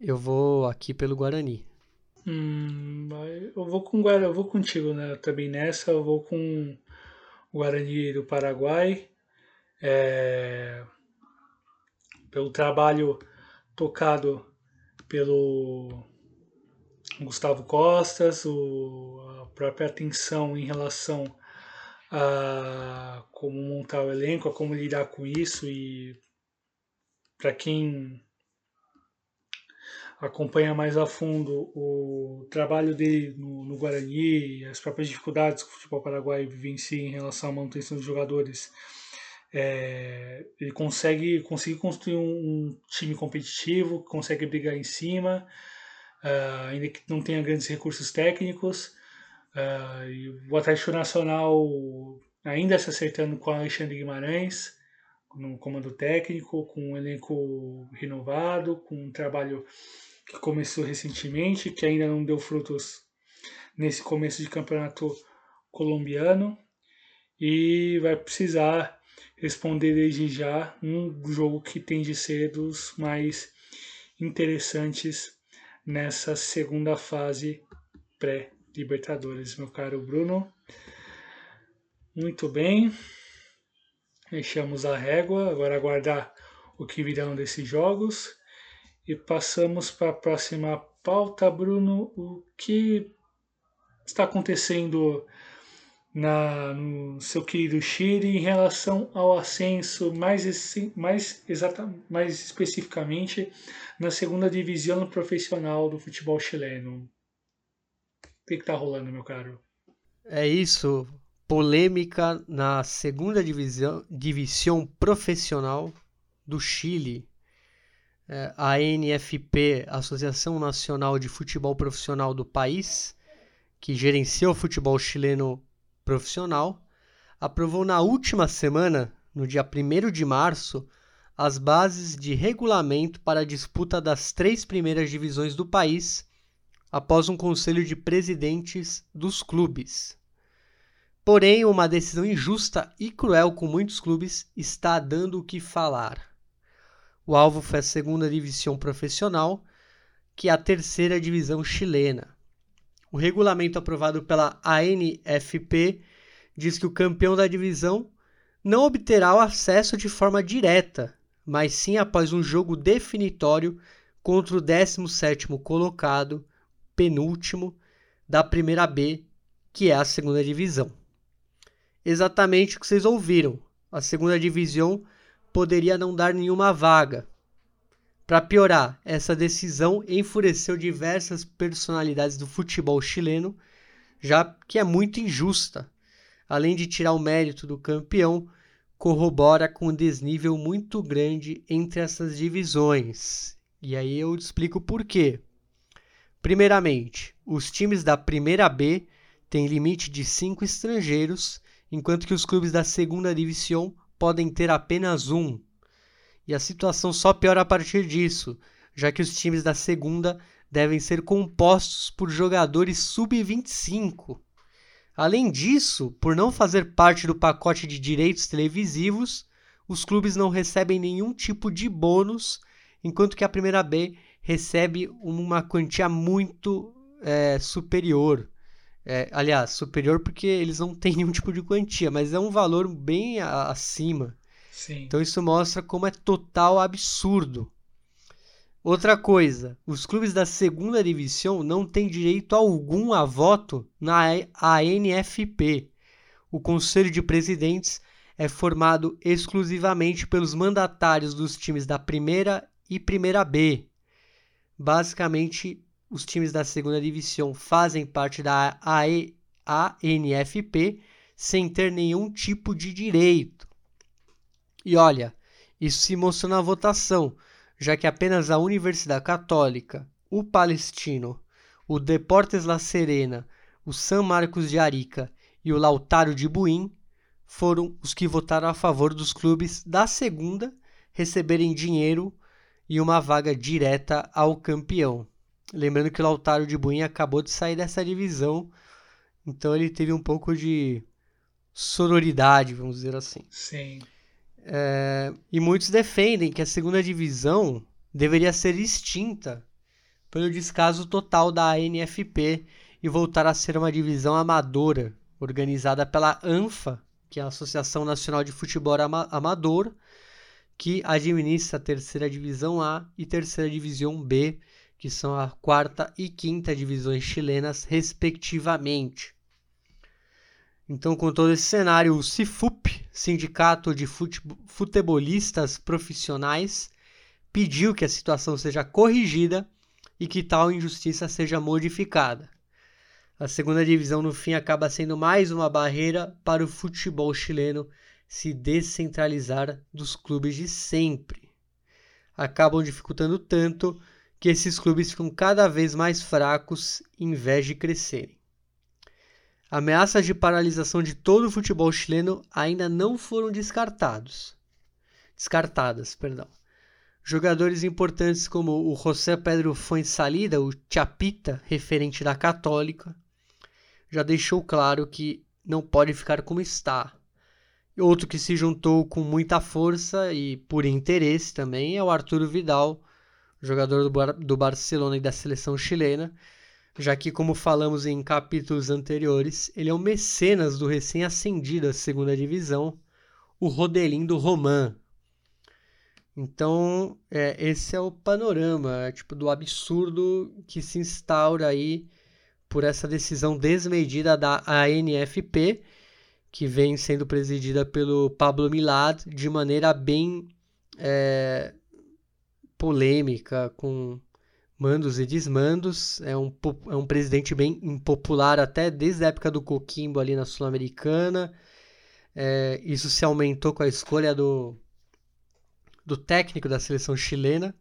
eu vou aqui pelo Guarani. Hum, eu vou com eu vou contigo, né? Também nessa eu vou com o Guarani do Paraguai. É, pelo trabalho tocado pelo Gustavo Costas, o, a própria atenção em relação a como montar o elenco, a como lidar com isso e para quem acompanha mais a fundo o trabalho dele no, no Guarani as próprias dificuldades que o futebol paraguaio vivencia em relação à manutenção dos jogadores, é, ele consegue, consegue construir um, um, time competitivo, consegue brigar em cima, uh, ainda que não tenha grandes recursos técnicos. Uh, o Atlético Nacional ainda se acertando com Alexandre Guimarães, no comando técnico, com um elenco renovado, com um trabalho que começou recentemente, que ainda não deu frutos nesse começo de campeonato colombiano e vai precisar responder desde já um jogo que tem de ser dos mais interessantes nessa segunda fase pré-Libertadores, meu caro Bruno. Muito bem. Fechamos a régua, agora aguardar o que virão desses jogos. E passamos para a próxima pauta, Bruno. O que está acontecendo na, no seu querido Chile em relação ao ascenso, mais, mais, exata, mais especificamente na segunda divisão profissional do futebol chileno? O que está rolando, meu caro? É isso polêmica na segunda divisão, divisão profissional do Chile. É, a NFP, Associação Nacional de Futebol Profissional do país, que gerencia o futebol chileno profissional, aprovou na última semana, no dia 1 de março, as bases de regulamento para a disputa das três primeiras divisões do país após um conselho de presidentes dos clubes. Porém, uma decisão injusta e cruel com muitos clubes está dando o que falar. O alvo foi a segunda divisão profissional, que é a terceira divisão chilena. O regulamento aprovado pela ANFP diz que o campeão da divisão não obterá o acesso de forma direta, mas sim após um jogo definitório contra o 17º colocado, penúltimo, da primeira B, que é a segunda divisão. Exatamente o que vocês ouviram. A segunda divisão poderia não dar nenhuma vaga. Para piorar, essa decisão enfureceu diversas personalidades do futebol chileno, já que é muito injusta. Além de tirar o mérito do campeão, corrobora com um desnível muito grande entre essas divisões. E aí eu explico por quê. Primeiramente, os times da primeira B têm limite de cinco estrangeiros, enquanto que os clubes da segunda divisão podem ter apenas um. E a situação só piora a partir disso, já que os times da segunda devem ser compostos por jogadores sub-25. Além disso, por não fazer parte do pacote de direitos televisivos, os clubes não recebem nenhum tipo de bônus, enquanto que a primeira B recebe uma quantia muito é, superior. É, aliás, superior porque eles não têm [laughs] nenhum tipo de quantia, mas é um valor bem acima. Sim. Então isso mostra como é total absurdo. Outra coisa, os clubes da segunda divisão não têm direito algum a voto na ANFP. O Conselho de Presidentes é formado exclusivamente pelos mandatários dos times da primeira e primeira B. Basicamente, os times da segunda divisão fazem parte da ANFP sem ter nenhum tipo de direito. E olha, isso se mostrou na votação já que apenas a Universidade Católica, o Palestino, o Deportes La Serena, o San Marcos de Arica e o Lautaro de Buin foram os que votaram a favor dos clubes da segunda receberem dinheiro e uma vaga direta ao campeão. Lembrando que o Lautaro de Buin acabou de sair dessa divisão, então ele teve um pouco de sororidade, vamos dizer assim. Sim. É, e muitos defendem que a segunda divisão deveria ser extinta pelo descaso total da ANFP e voltar a ser uma divisão amadora, organizada pela ANFA, que é a Associação Nacional de Futebol Amador, que administra a terceira divisão A e terceira divisão B, que são a quarta e quinta divisões chilenas, respectivamente. Então, com todo esse cenário, o CIFUP, Sindicato de Futebolistas Profissionais, pediu que a situação seja corrigida e que tal injustiça seja modificada. A segunda divisão, no fim, acaba sendo mais uma barreira para o futebol chileno se descentralizar dos clubes de sempre. Acabam dificultando tanto que esses clubes ficam cada vez mais fracos em vez de crescerem. Ameaças de paralisação de todo o futebol chileno ainda não foram descartados. Descartadas, perdão. Jogadores importantes como o José Pedro Fuensalida, o Chapita, referente da Católica, já deixou claro que não pode ficar como está. Outro que se juntou com muita força e por interesse também é o Arturo Vidal, jogador do, Bar do Barcelona e da seleção chilena, já que, como falamos em capítulos anteriores, ele é o mecenas do recém-ascendido à segunda divisão, o Rodelin do Roman. Então, é, esse é o panorama é, tipo, do absurdo que se instaura aí por essa decisão desmedida da ANFP, que vem sendo presidida pelo Pablo Milad de maneira bem é, polêmica, com mandos e desmandos. É um, é um presidente bem impopular até desde a época do Coquimbo ali na Sul-Americana. É, isso se aumentou com a escolha do, do técnico da seleção chilena,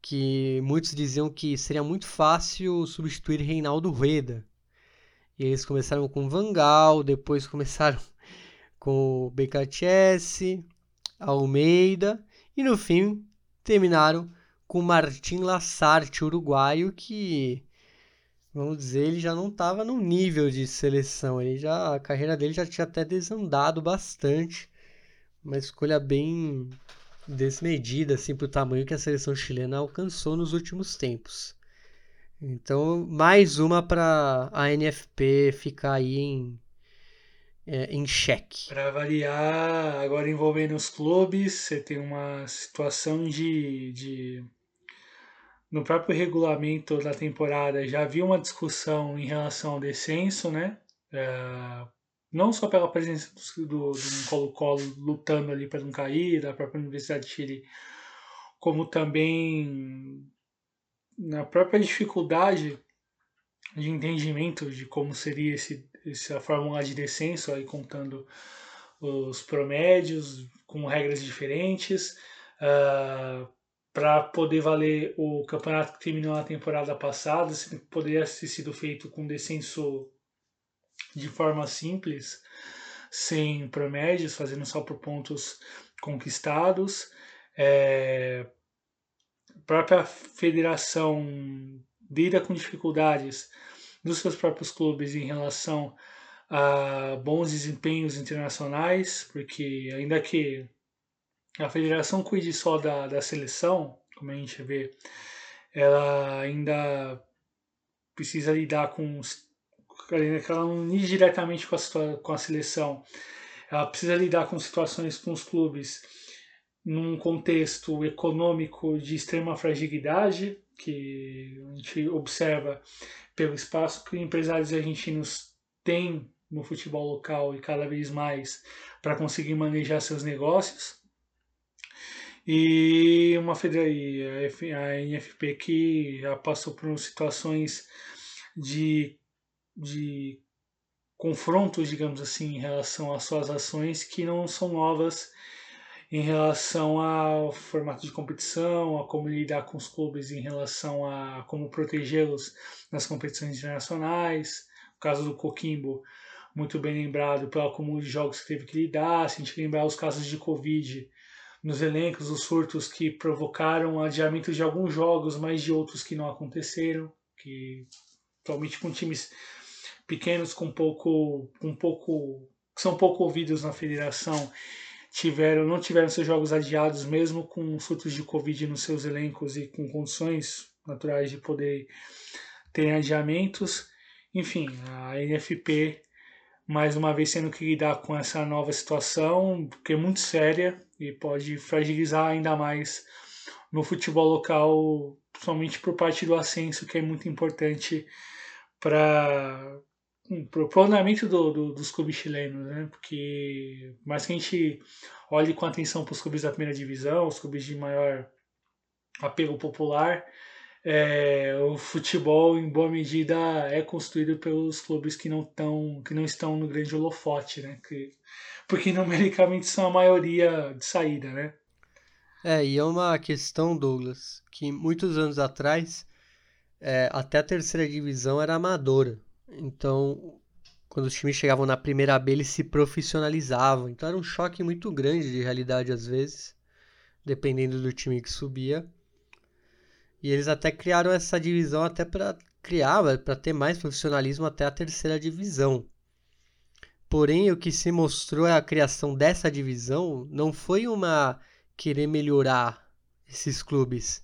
que muitos diziam que seria muito fácil substituir Reinaldo Rueda. E eles começaram com Vangal, depois começaram [laughs] com o BKTS, Almeida e no fim terminaram com Martin Lassarte, uruguaio, que vamos dizer, ele já não estava no nível de seleção. Ele já, a carreira dele já tinha até desandado bastante. Uma escolha bem desmedida assim para o tamanho que a seleção chilena alcançou nos últimos tempos. Então, mais uma para a NFP ficar aí em, é, em xeque. Para variar, agora envolvendo os clubes, você tem uma situação de, de. No próprio regulamento da temporada já havia uma discussão em relação ao descenso, né? É, não só pela presença do, Colo-Colo lutando ali para não cair, da própria Universidade de Chile, como também na própria dificuldade de entendimento de como seria esse, essa fórmula de descenso, aí contando os promédios com regras diferentes, uh, para poder valer o campeonato que terminou na temporada passada, poderia ter sido feito com descenso de forma simples, sem promédios, fazendo só por pontos conquistados. É, a própria federação lida com dificuldades dos seus próprios clubes em relação a bons desempenhos internacionais, porque ainda que a federação cuide só da, da seleção, como a gente vê, ela ainda precisa lidar com que ela não lide diretamente com a, com a seleção. Ela precisa lidar com situações com os clubes num contexto econômico de extrema fragilidade, que a gente observa pelo espaço que empresários argentinos têm no futebol local e cada vez mais para conseguir manejar seus negócios. E uma a NFP que já passou por situações de de confrontos, digamos assim, em relação às suas ações que não são novas em relação ao formato de competição, a como lidar com os clubes em relação a como protegê-los nas competições internacionais. O caso do Coquimbo, muito bem lembrado pelo acúmulo de jogos que teve que lidar. Se a gente lembrar os casos de Covid nos elencos, os surtos que provocaram adiamento de alguns jogos, mas de outros que não aconteceram, que atualmente com times pequenos com pouco, com pouco, que são pouco ouvidos na federação, tiveram, não tiveram seus jogos adiados, mesmo com surtos de Covid nos seus elencos e com condições naturais de poder ter adiamentos. Enfim, a NFP mais uma vez tendo que lidar com essa nova situação, que é muito séria e pode fragilizar ainda mais no futebol local, principalmente por parte do ascenso, que é muito importante para pro planejamento do, do, dos clubes chilenos, né? Porque mais que a gente olhe com atenção para os clubes da primeira divisão, os clubes de maior apelo popular, é, o futebol em boa medida é construído pelos clubes que não estão que não estão no grande holofote, né? Que, porque numericamente são a maioria de saída, né? É, e é uma questão, Douglas, que muitos anos atrás é, até a terceira divisão era amadora. Então, quando os times chegavam na primeira B, eles se profissionalizavam. Então era um choque muito grande de realidade às vezes, dependendo do time que subia. E eles até criaram essa divisão até para criar, para ter mais profissionalismo até a terceira divisão. Porém, o que se mostrou é a criação dessa divisão não foi uma querer melhorar esses clubes,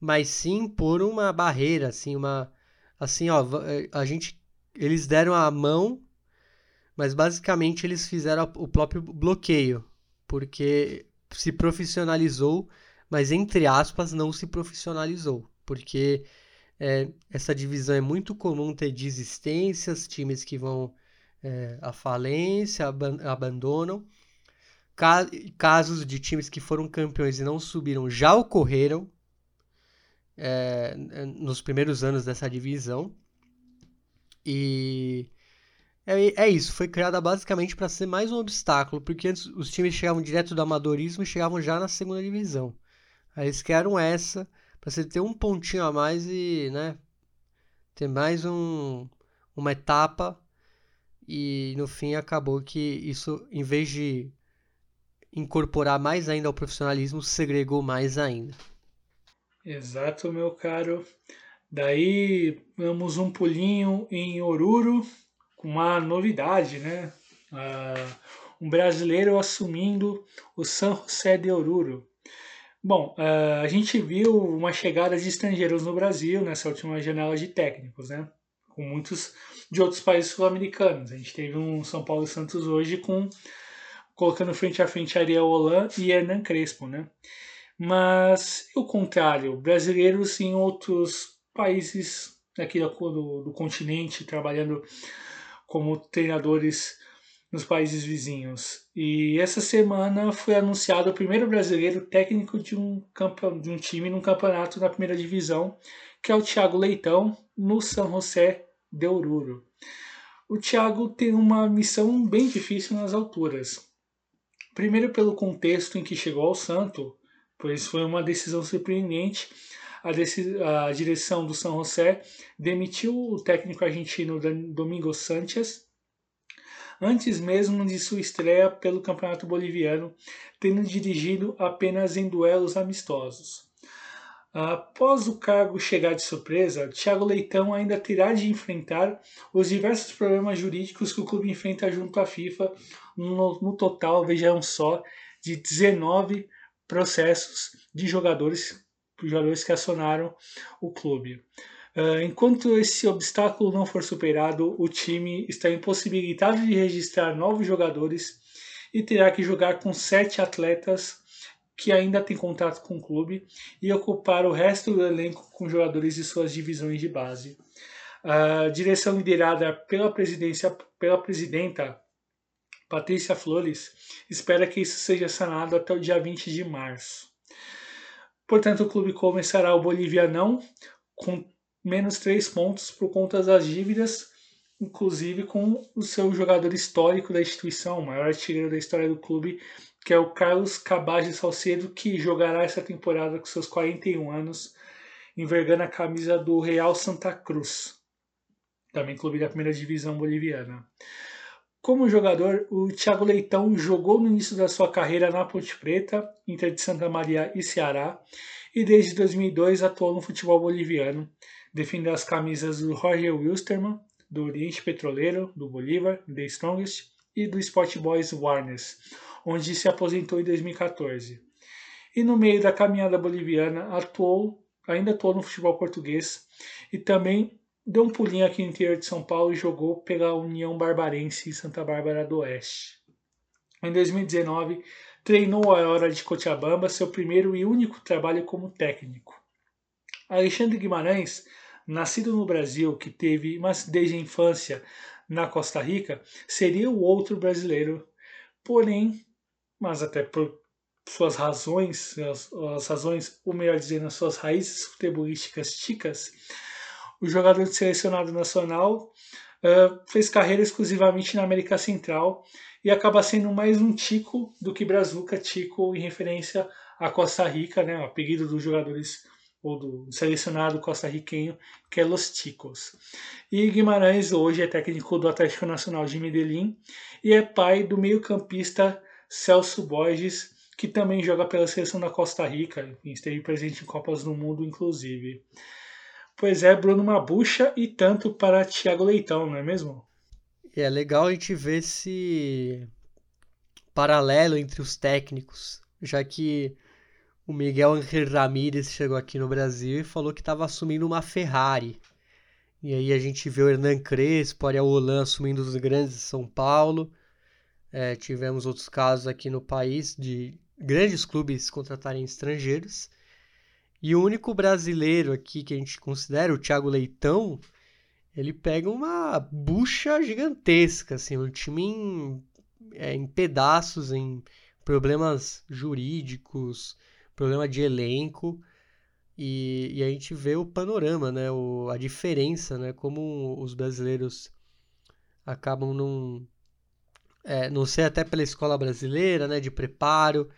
mas sim por uma barreira, assim, uma assim, ó, a gente eles deram a mão, mas basicamente eles fizeram o próprio bloqueio, porque se profissionalizou, mas entre aspas não se profissionalizou, porque é, essa divisão é muito comum ter desistências, times que vão é, à falência, aban abandonam. Casos de times que foram campeões e não subiram já ocorreram é, nos primeiros anos dessa divisão. E é, é isso, foi criada basicamente para ser mais um obstáculo, porque antes os times chegavam direto do amadorismo e chegavam já na segunda divisão. Aí eles criaram essa para você ter um pontinho a mais e, né, ter mais um, uma etapa e no fim acabou que isso, em vez de incorporar mais ainda ao profissionalismo, segregou mais ainda. Exato, meu caro. Daí damos um pulinho em Oruro, com uma novidade, né? Uh, um brasileiro assumindo o San José de Oruro. Bom, uh, a gente viu uma chegada de estrangeiros no Brasil nessa última janela de técnicos, né? Com muitos de outros países sul-americanos. A gente teve um São Paulo Santos hoje com colocando frente a frente Ariel Holan e Hernan Crespo, né? Mas o contrário, brasileiros em outros países aqui do, do, do continente trabalhando como treinadores nos países vizinhos. E essa semana foi anunciado o primeiro brasileiro técnico de um, de um time num campeonato na primeira divisão, que é o Thiago Leitão, no São José de Oruro. O Thiago tem uma missão bem difícil nas alturas. Primeiro pelo contexto em que chegou ao Santo, pois foi uma decisão surpreendente a, a direção do São José demitiu o técnico argentino Domingo Sanchez antes mesmo de sua estreia pelo Campeonato Boliviano, tendo dirigido apenas em duelos amistosos. Após o cargo chegar de surpresa, Thiago Leitão ainda terá de enfrentar os diversos problemas jurídicos que o clube enfrenta junto à FIFA, no, no total, vejam só, de 19 processos de jogadores jogadores que acionaram o clube. Uh, enquanto esse obstáculo não for superado, o time está impossibilitado de registrar novos jogadores e terá que jogar com sete atletas que ainda têm contato com o clube e ocupar o resto do elenco com jogadores de suas divisões de base. A direção liderada pela pela presidenta Patrícia Flores espera que isso seja sanado até o dia 20 de março. Portanto, o clube começará o Bolivianão com menos três pontos por conta das dívidas, inclusive com o seu jogador histórico da instituição, o maior artilheiro da história do clube, que é o Carlos Cabage Salcedo, que jogará essa temporada com seus 41 anos, envergando a camisa do Real Santa Cruz, também clube da primeira divisão boliviana. Como jogador, o Thiago Leitão jogou no início da sua carreira na Ponte Preta, Inter de Santa Maria e Ceará, e desde 2002 atuou no futebol boliviano, defendendo as camisas do Jorge Wilstermann, do Oriente Petroleiro, do Bolívar, The Strongest e do Sport Boys Warners, onde se aposentou em 2014. E no meio da caminhada boliviana atuou, ainda atuou no futebol português e também deu um pulinho aqui no interior de São Paulo e jogou pela União Barbarense em Santa Bárbara do Oeste. Em 2019, treinou a Hora de Cochabamba, seu primeiro e único trabalho como técnico. Alexandre Guimarães, nascido no Brasil, que teve, mas desde a infância na Costa Rica, seria o outro brasileiro. Porém, mas até por suas razões, as, as razões, ou melhor dizendo, as suas raízes futebolísticas ticas, o jogador selecionado nacional uh, fez carreira exclusivamente na América Central e acaba sendo mais um Tico do que Brazuca Tico em referência a Costa Rica, né, o apelido dos jogadores ou do selecionado costarriquenho, que é Los Ticos. E Guimarães hoje é técnico do Atlético Nacional de Medellín e é pai do meio-campista Celso Borges, que também joga pela seleção da Costa Rica, esteve presente em Copas do Mundo, inclusive. Pois é, Bruno Mabucha e tanto para Thiago Leitão, não é mesmo? É legal a gente ver esse paralelo entre os técnicos, já que o Miguel Angel Ramírez chegou aqui no Brasil e falou que estava assumindo uma Ferrari. E aí a gente vê o Hernan Crespo, Ariel Holan assumindo os grandes de São Paulo. É, tivemos outros casos aqui no país de grandes clubes contratarem estrangeiros. E o único brasileiro aqui que a gente considera, o Thiago Leitão, ele pega uma bucha gigantesca, assim, um time em, é, em pedaços, em problemas jurídicos, problema de elenco. E, e, a gente vê o panorama, né? O, a diferença, né? Como os brasileiros acabam não, é, não ser até pela escola brasileira, né? De preparo.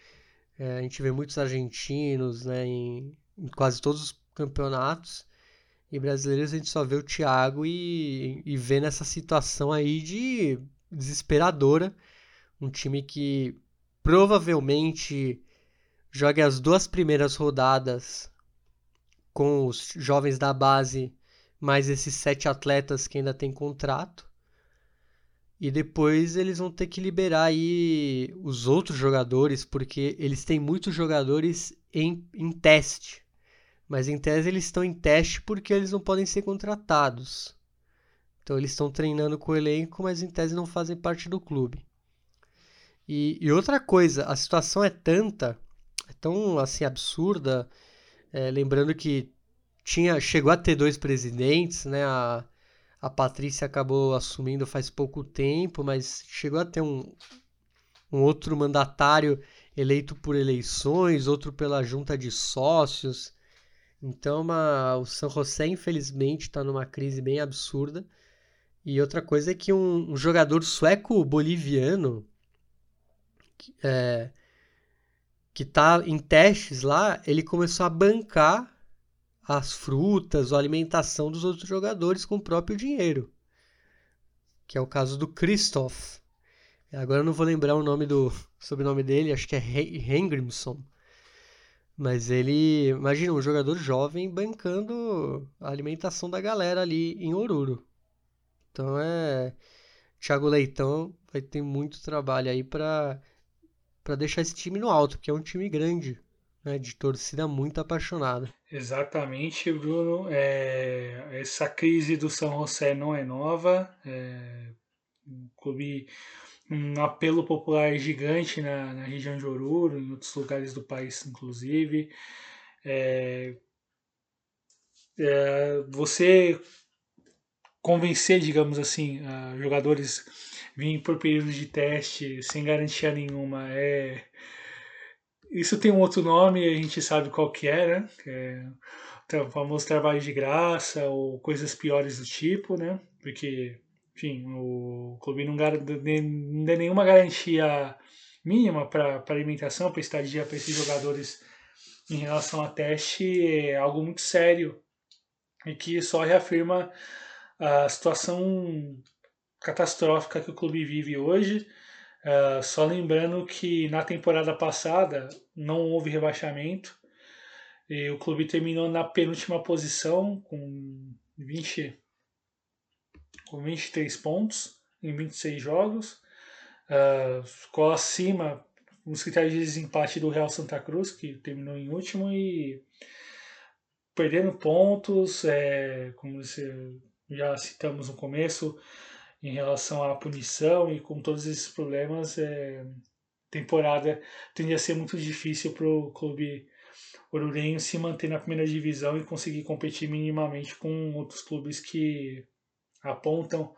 É, a gente vê muitos argentinos, né? Em, em quase todos os campeonatos. E brasileiros a gente só vê o Thiago e, e vê nessa situação aí de desesperadora. Um time que provavelmente jogue as duas primeiras rodadas com os jovens da base, mais esses sete atletas que ainda têm contrato. E depois eles vão ter que liberar aí os outros jogadores, porque eles têm muitos jogadores em, em teste. Mas em tese eles estão em teste porque eles não podem ser contratados. Então eles estão treinando com o elenco, mas em tese não fazem parte do clube. E, e outra coisa, a situação é tanta, tão assim absurda, é, lembrando que tinha chegou a ter dois presidentes, né? A, a Patrícia acabou assumindo faz pouco tempo, mas chegou a ter um, um outro mandatário eleito por eleições, outro pela junta de sócios. Então, uma, o San José, infelizmente, está numa crise bem absurda. E outra coisa é que um, um jogador sueco-boliviano que está em testes lá, ele começou a bancar as frutas ou alimentação dos outros jogadores com o próprio dinheiro. Que é o caso do Christoph. Agora eu não vou lembrar o nome do [laughs] sobrenome dele, acho que é Hengrimson. Mas ele, imagina, um jogador jovem bancando a alimentação da galera ali em Oruro. Então é. Thiago Leitão vai ter muito trabalho aí para para deixar esse time no alto, porque é um time grande, né, de torcida muito apaixonada. Exatamente, Bruno. É, essa crise do São José não é nova. É, um clube, um apelo popular gigante na, na região de Oruro, em outros lugares do país, inclusive. É, é, você convencer, digamos assim, jogadores virem por períodos de teste sem garantia nenhuma é isso tem um outro nome, a gente sabe qual que é, né? É o famoso trabalho de graça ou coisas piores do tipo, né? Porque, enfim, o clube não, dá nenhuma garantia mínima para alimentação, para estadia para esses jogadores em relação a teste, é algo muito sério e que só reafirma a situação catastrófica que o clube vive hoje. Uh, só lembrando que na temporada passada não houve rebaixamento e o clube terminou na penúltima posição com 20 com 23 pontos em 26 jogos. Uh, ficou acima nos critérios de desempate do Real Santa Cruz, que terminou em último, e perdendo pontos, é, como já citamos no começo, em relação à punição e com todos esses problemas, é, temporada tende a ser muito difícil para o clube orurenho se manter na primeira divisão e conseguir competir minimamente com outros clubes que apontam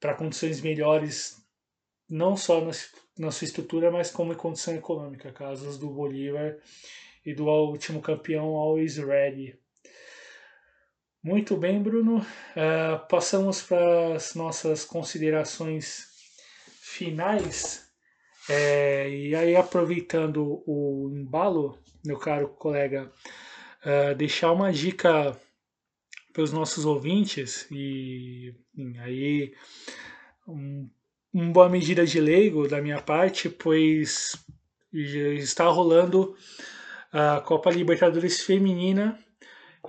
para condições melhores, não só na, na sua estrutura, mas como em condição econômica, casos do Bolívar e do último campeão Always Ready. Muito bem, Bruno. Uh, passamos para as nossas considerações finais. É, e aí, aproveitando o embalo, meu caro colega, uh, deixar uma dica para os nossos ouvintes e, e aí um, uma boa medida de leigo da minha parte, pois está rolando a Copa Libertadores Feminina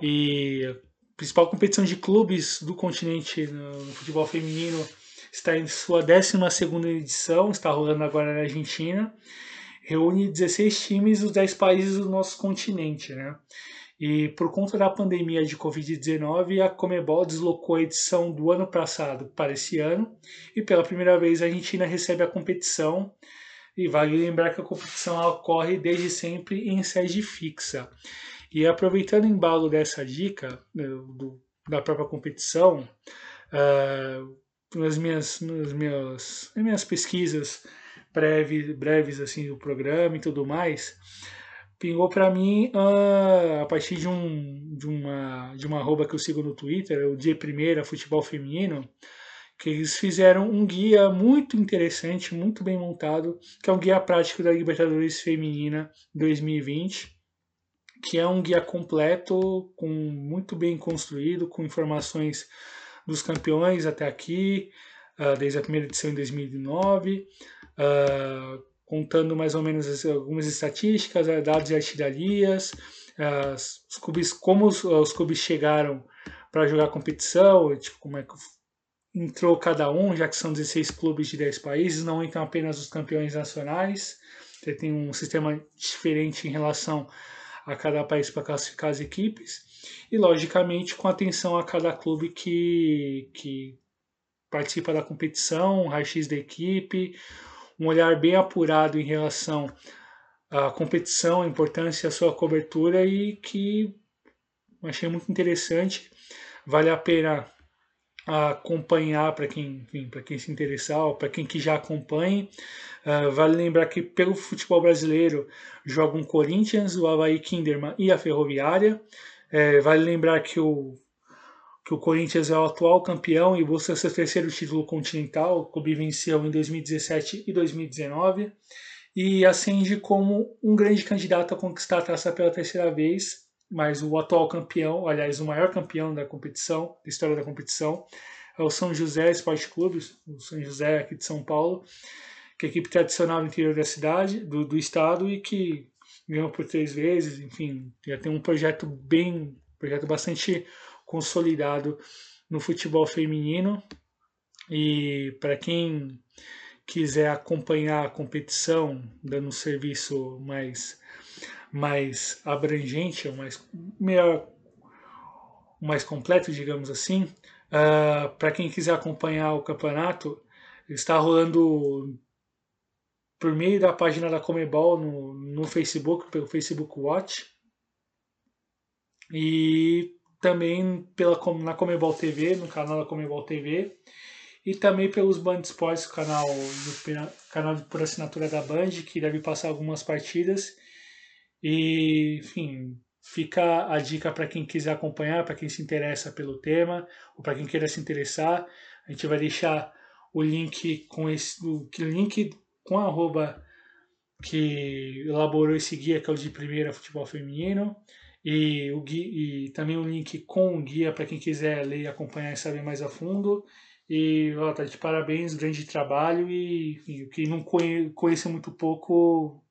e principal competição de clubes do continente no, futebol feminino está em sua 12 edição, está rolando agora na Argentina. Reúne 16 times dos 10 países do nosso continente. Né? E por conta da pandemia de Covid-19, a Comebol deslocou a edição do ano passado para esse ano. E pela primeira vez a Argentina recebe a competição. E vale lembrar que a competição ocorre desde sempre em sede fixa. E aproveitando o embalo dessa dica né, do, da própria competição, uh, nas, minhas, nas, minhas, nas minhas pesquisas breves, breves assim do programa e tudo mais, pingou para mim uh, a partir de, um, de, uma, de uma arroba que eu sigo no Twitter, o Dia Primeira Futebol Feminino, que eles fizeram um guia muito interessante, muito bem montado, que é um guia prático da Libertadores Feminina 2020 que é um guia completo, com muito bem construído, com informações dos campeões até aqui, uh, desde a primeira edição em 2009, uh, ah, contando mais ou menos algumas estatísticas, dados e artilharias, os clubes, como os, os clubes chegaram para jogar competição, tipo, como é que entrou cada um, já que são 16 clubes de 10 países, não entram apenas os campeões nacionais, você tem um sistema diferente em relação a cada país para classificar as equipes, e logicamente com atenção a cada clube que, que participa da competição, um raio-x da equipe, um olhar bem apurado em relação à competição, a importância da sua cobertura e que achei muito interessante. Vale a pena acompanhar para quem, para quem se interessar, para quem que já acompanhe. Uh, vale lembrar que pelo futebol brasileiro jogam Corinthians, o Havaí Kinderman e a Ferroviária. É, vale lembrar que o, que o Corinthians é o atual campeão e busca seu terceiro título continental. O clube venceu em 2017 e 2019 e ascende como um grande candidato a conquistar a taça pela terceira vez mas o atual campeão, aliás, o maior campeão da competição, da história da competição, é o São José Esporte Clube, o São José aqui de São Paulo, que é a equipe tradicional do interior da cidade, do, do estado e que ganhou por três vezes, enfim, já tem um projeto bem, projeto bastante consolidado no futebol feminino. E para quem quiser acompanhar a competição, dando um serviço mais mais abrangente, o mais, melhor, mais completo, digamos assim. Uh, ah, Para quem quiser acompanhar o campeonato, está rolando por meio da página da Comebol no, no Facebook, pelo Facebook Watch. E também pela, na Comebol TV, no canal da Comebol TV. E também pelos Band Sports, canal, canal por assinatura da Band, que deve passar algumas partidas. E, enfim, fica a dica para quem quiser acompanhar, para quem se interessa pelo tema, ou para quem queira se interessar. A gente vai deixar o link com esse o link com a arroba que elaborou esse guia, que é o de primeira futebol feminino, e, o guia, e também o link com o guia para quem quiser ler, acompanhar e saber mais a fundo. E ó, tá de parabéns, grande trabalho. E enfim, quem não conhe, conhece muito pouco,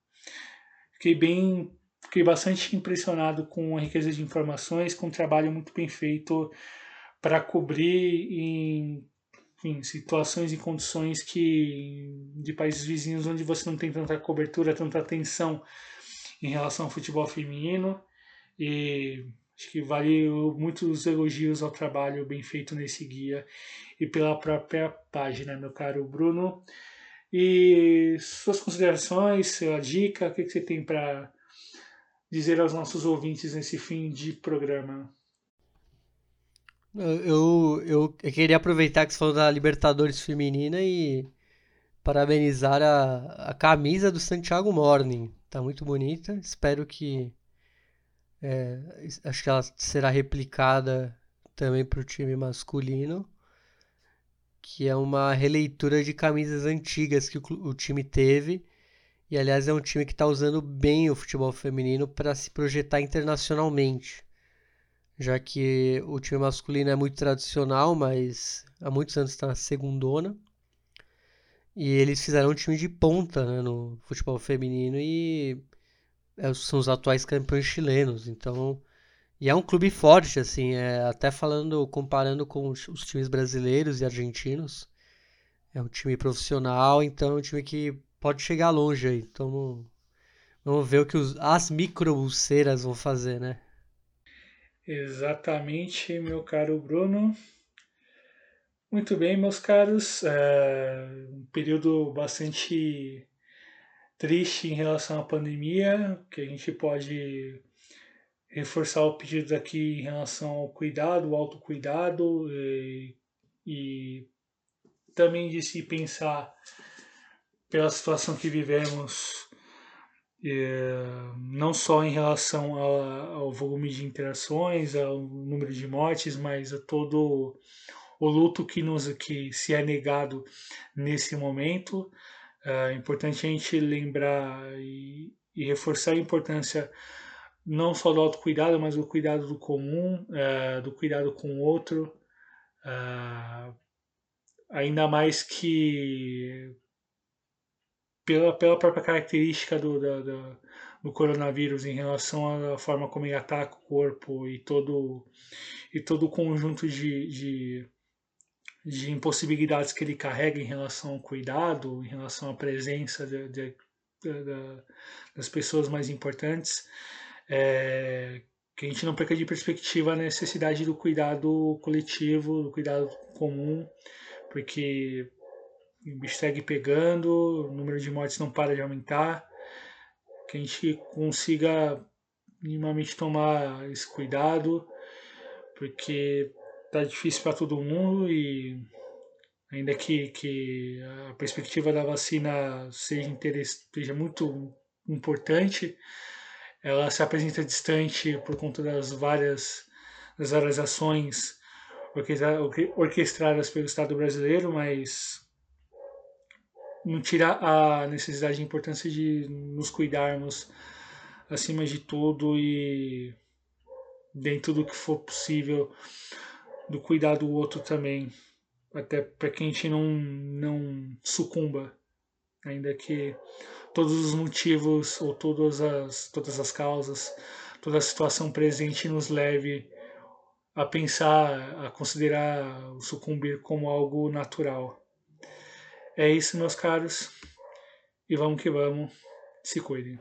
fiquei bem fiquei bastante impressionado com a riqueza de informações, com um trabalho muito bem feito para cobrir em enfim, situações e condições que de países vizinhos onde você não tem tanta cobertura, tanta atenção em relação ao futebol feminino e acho que vale muitos elogios ao trabalho bem feito nesse guia e pela própria página, meu caro Bruno. E suas considerações, sua dica, o que você tem para dizer aos nossos ouvintes nesse fim de programa? Eu, eu, eu queria aproveitar que você falou da Libertadores Feminina e parabenizar a, a camisa do Santiago Morning. Tá muito bonita. Espero que. É, acho que ela será replicada também para o time masculino. Que é uma releitura de camisas antigas que o, o time teve e aliás é um time que está usando bem o futebol feminino para se projetar internacionalmente, já que o time masculino é muito tradicional, mas há muitos anos está na segundona. E eles fizeram um time de ponta né, no futebol feminino e é, são os atuais campeões chilenos. Então, e é um clube forte, assim, é, até falando, comparando com os, os times brasileiros e argentinos. É um time profissional, então é um time que pode chegar longe aí. Então vamos ver o que os, as micro-ulceiras vão fazer, né? Exatamente, meu caro Bruno. Muito bem, meus caros. É um período bastante triste em relação à pandemia, que a gente pode reforçar o pedido aqui em relação ao cuidado, o autocuidado e, e também de se pensar pela situação que vivemos, é, não só em relação ao, volume de interações, ao número de mortes, mas a todo o luto que nos que se é negado nesse momento. É importante a gente lembrar e, e reforçar a importância não só do autocuidado, mas do cuidado do comum, é, do cuidado com o outro. É, ainda mais que pela, pela própria característica do, da, da, do coronavírus em relação à forma como ele ataca o corpo e todo, e todo o conjunto de, de, de impossibilidades que ele carrega em relação ao cuidado, em relação à presença de, de, de, das pessoas mais importantes, é, que a gente não perca de perspectiva a necessidade do cuidado coletivo, do cuidado comum, porque o bicho segue pegando, o número de mortes não para de aumentar, que a gente consiga minimamente tomar esse cuidado, porque tá difícil para todo mundo e ainda que, que a perspectiva da vacina seja, seja muito importante, ela se apresenta distante por conta das várias, das várias ações orquestradas pelo Estado brasileiro, mas não tira a necessidade e importância de nos cuidarmos acima de tudo e dentro do que for possível do cuidar do outro também. Até para que a gente não não sucumba. Ainda que todos os motivos ou todas as todas as causas toda a situação presente nos leve a pensar a considerar o sucumbir como algo natural é isso, meus caros. E vamos que vamos. Se cuidem.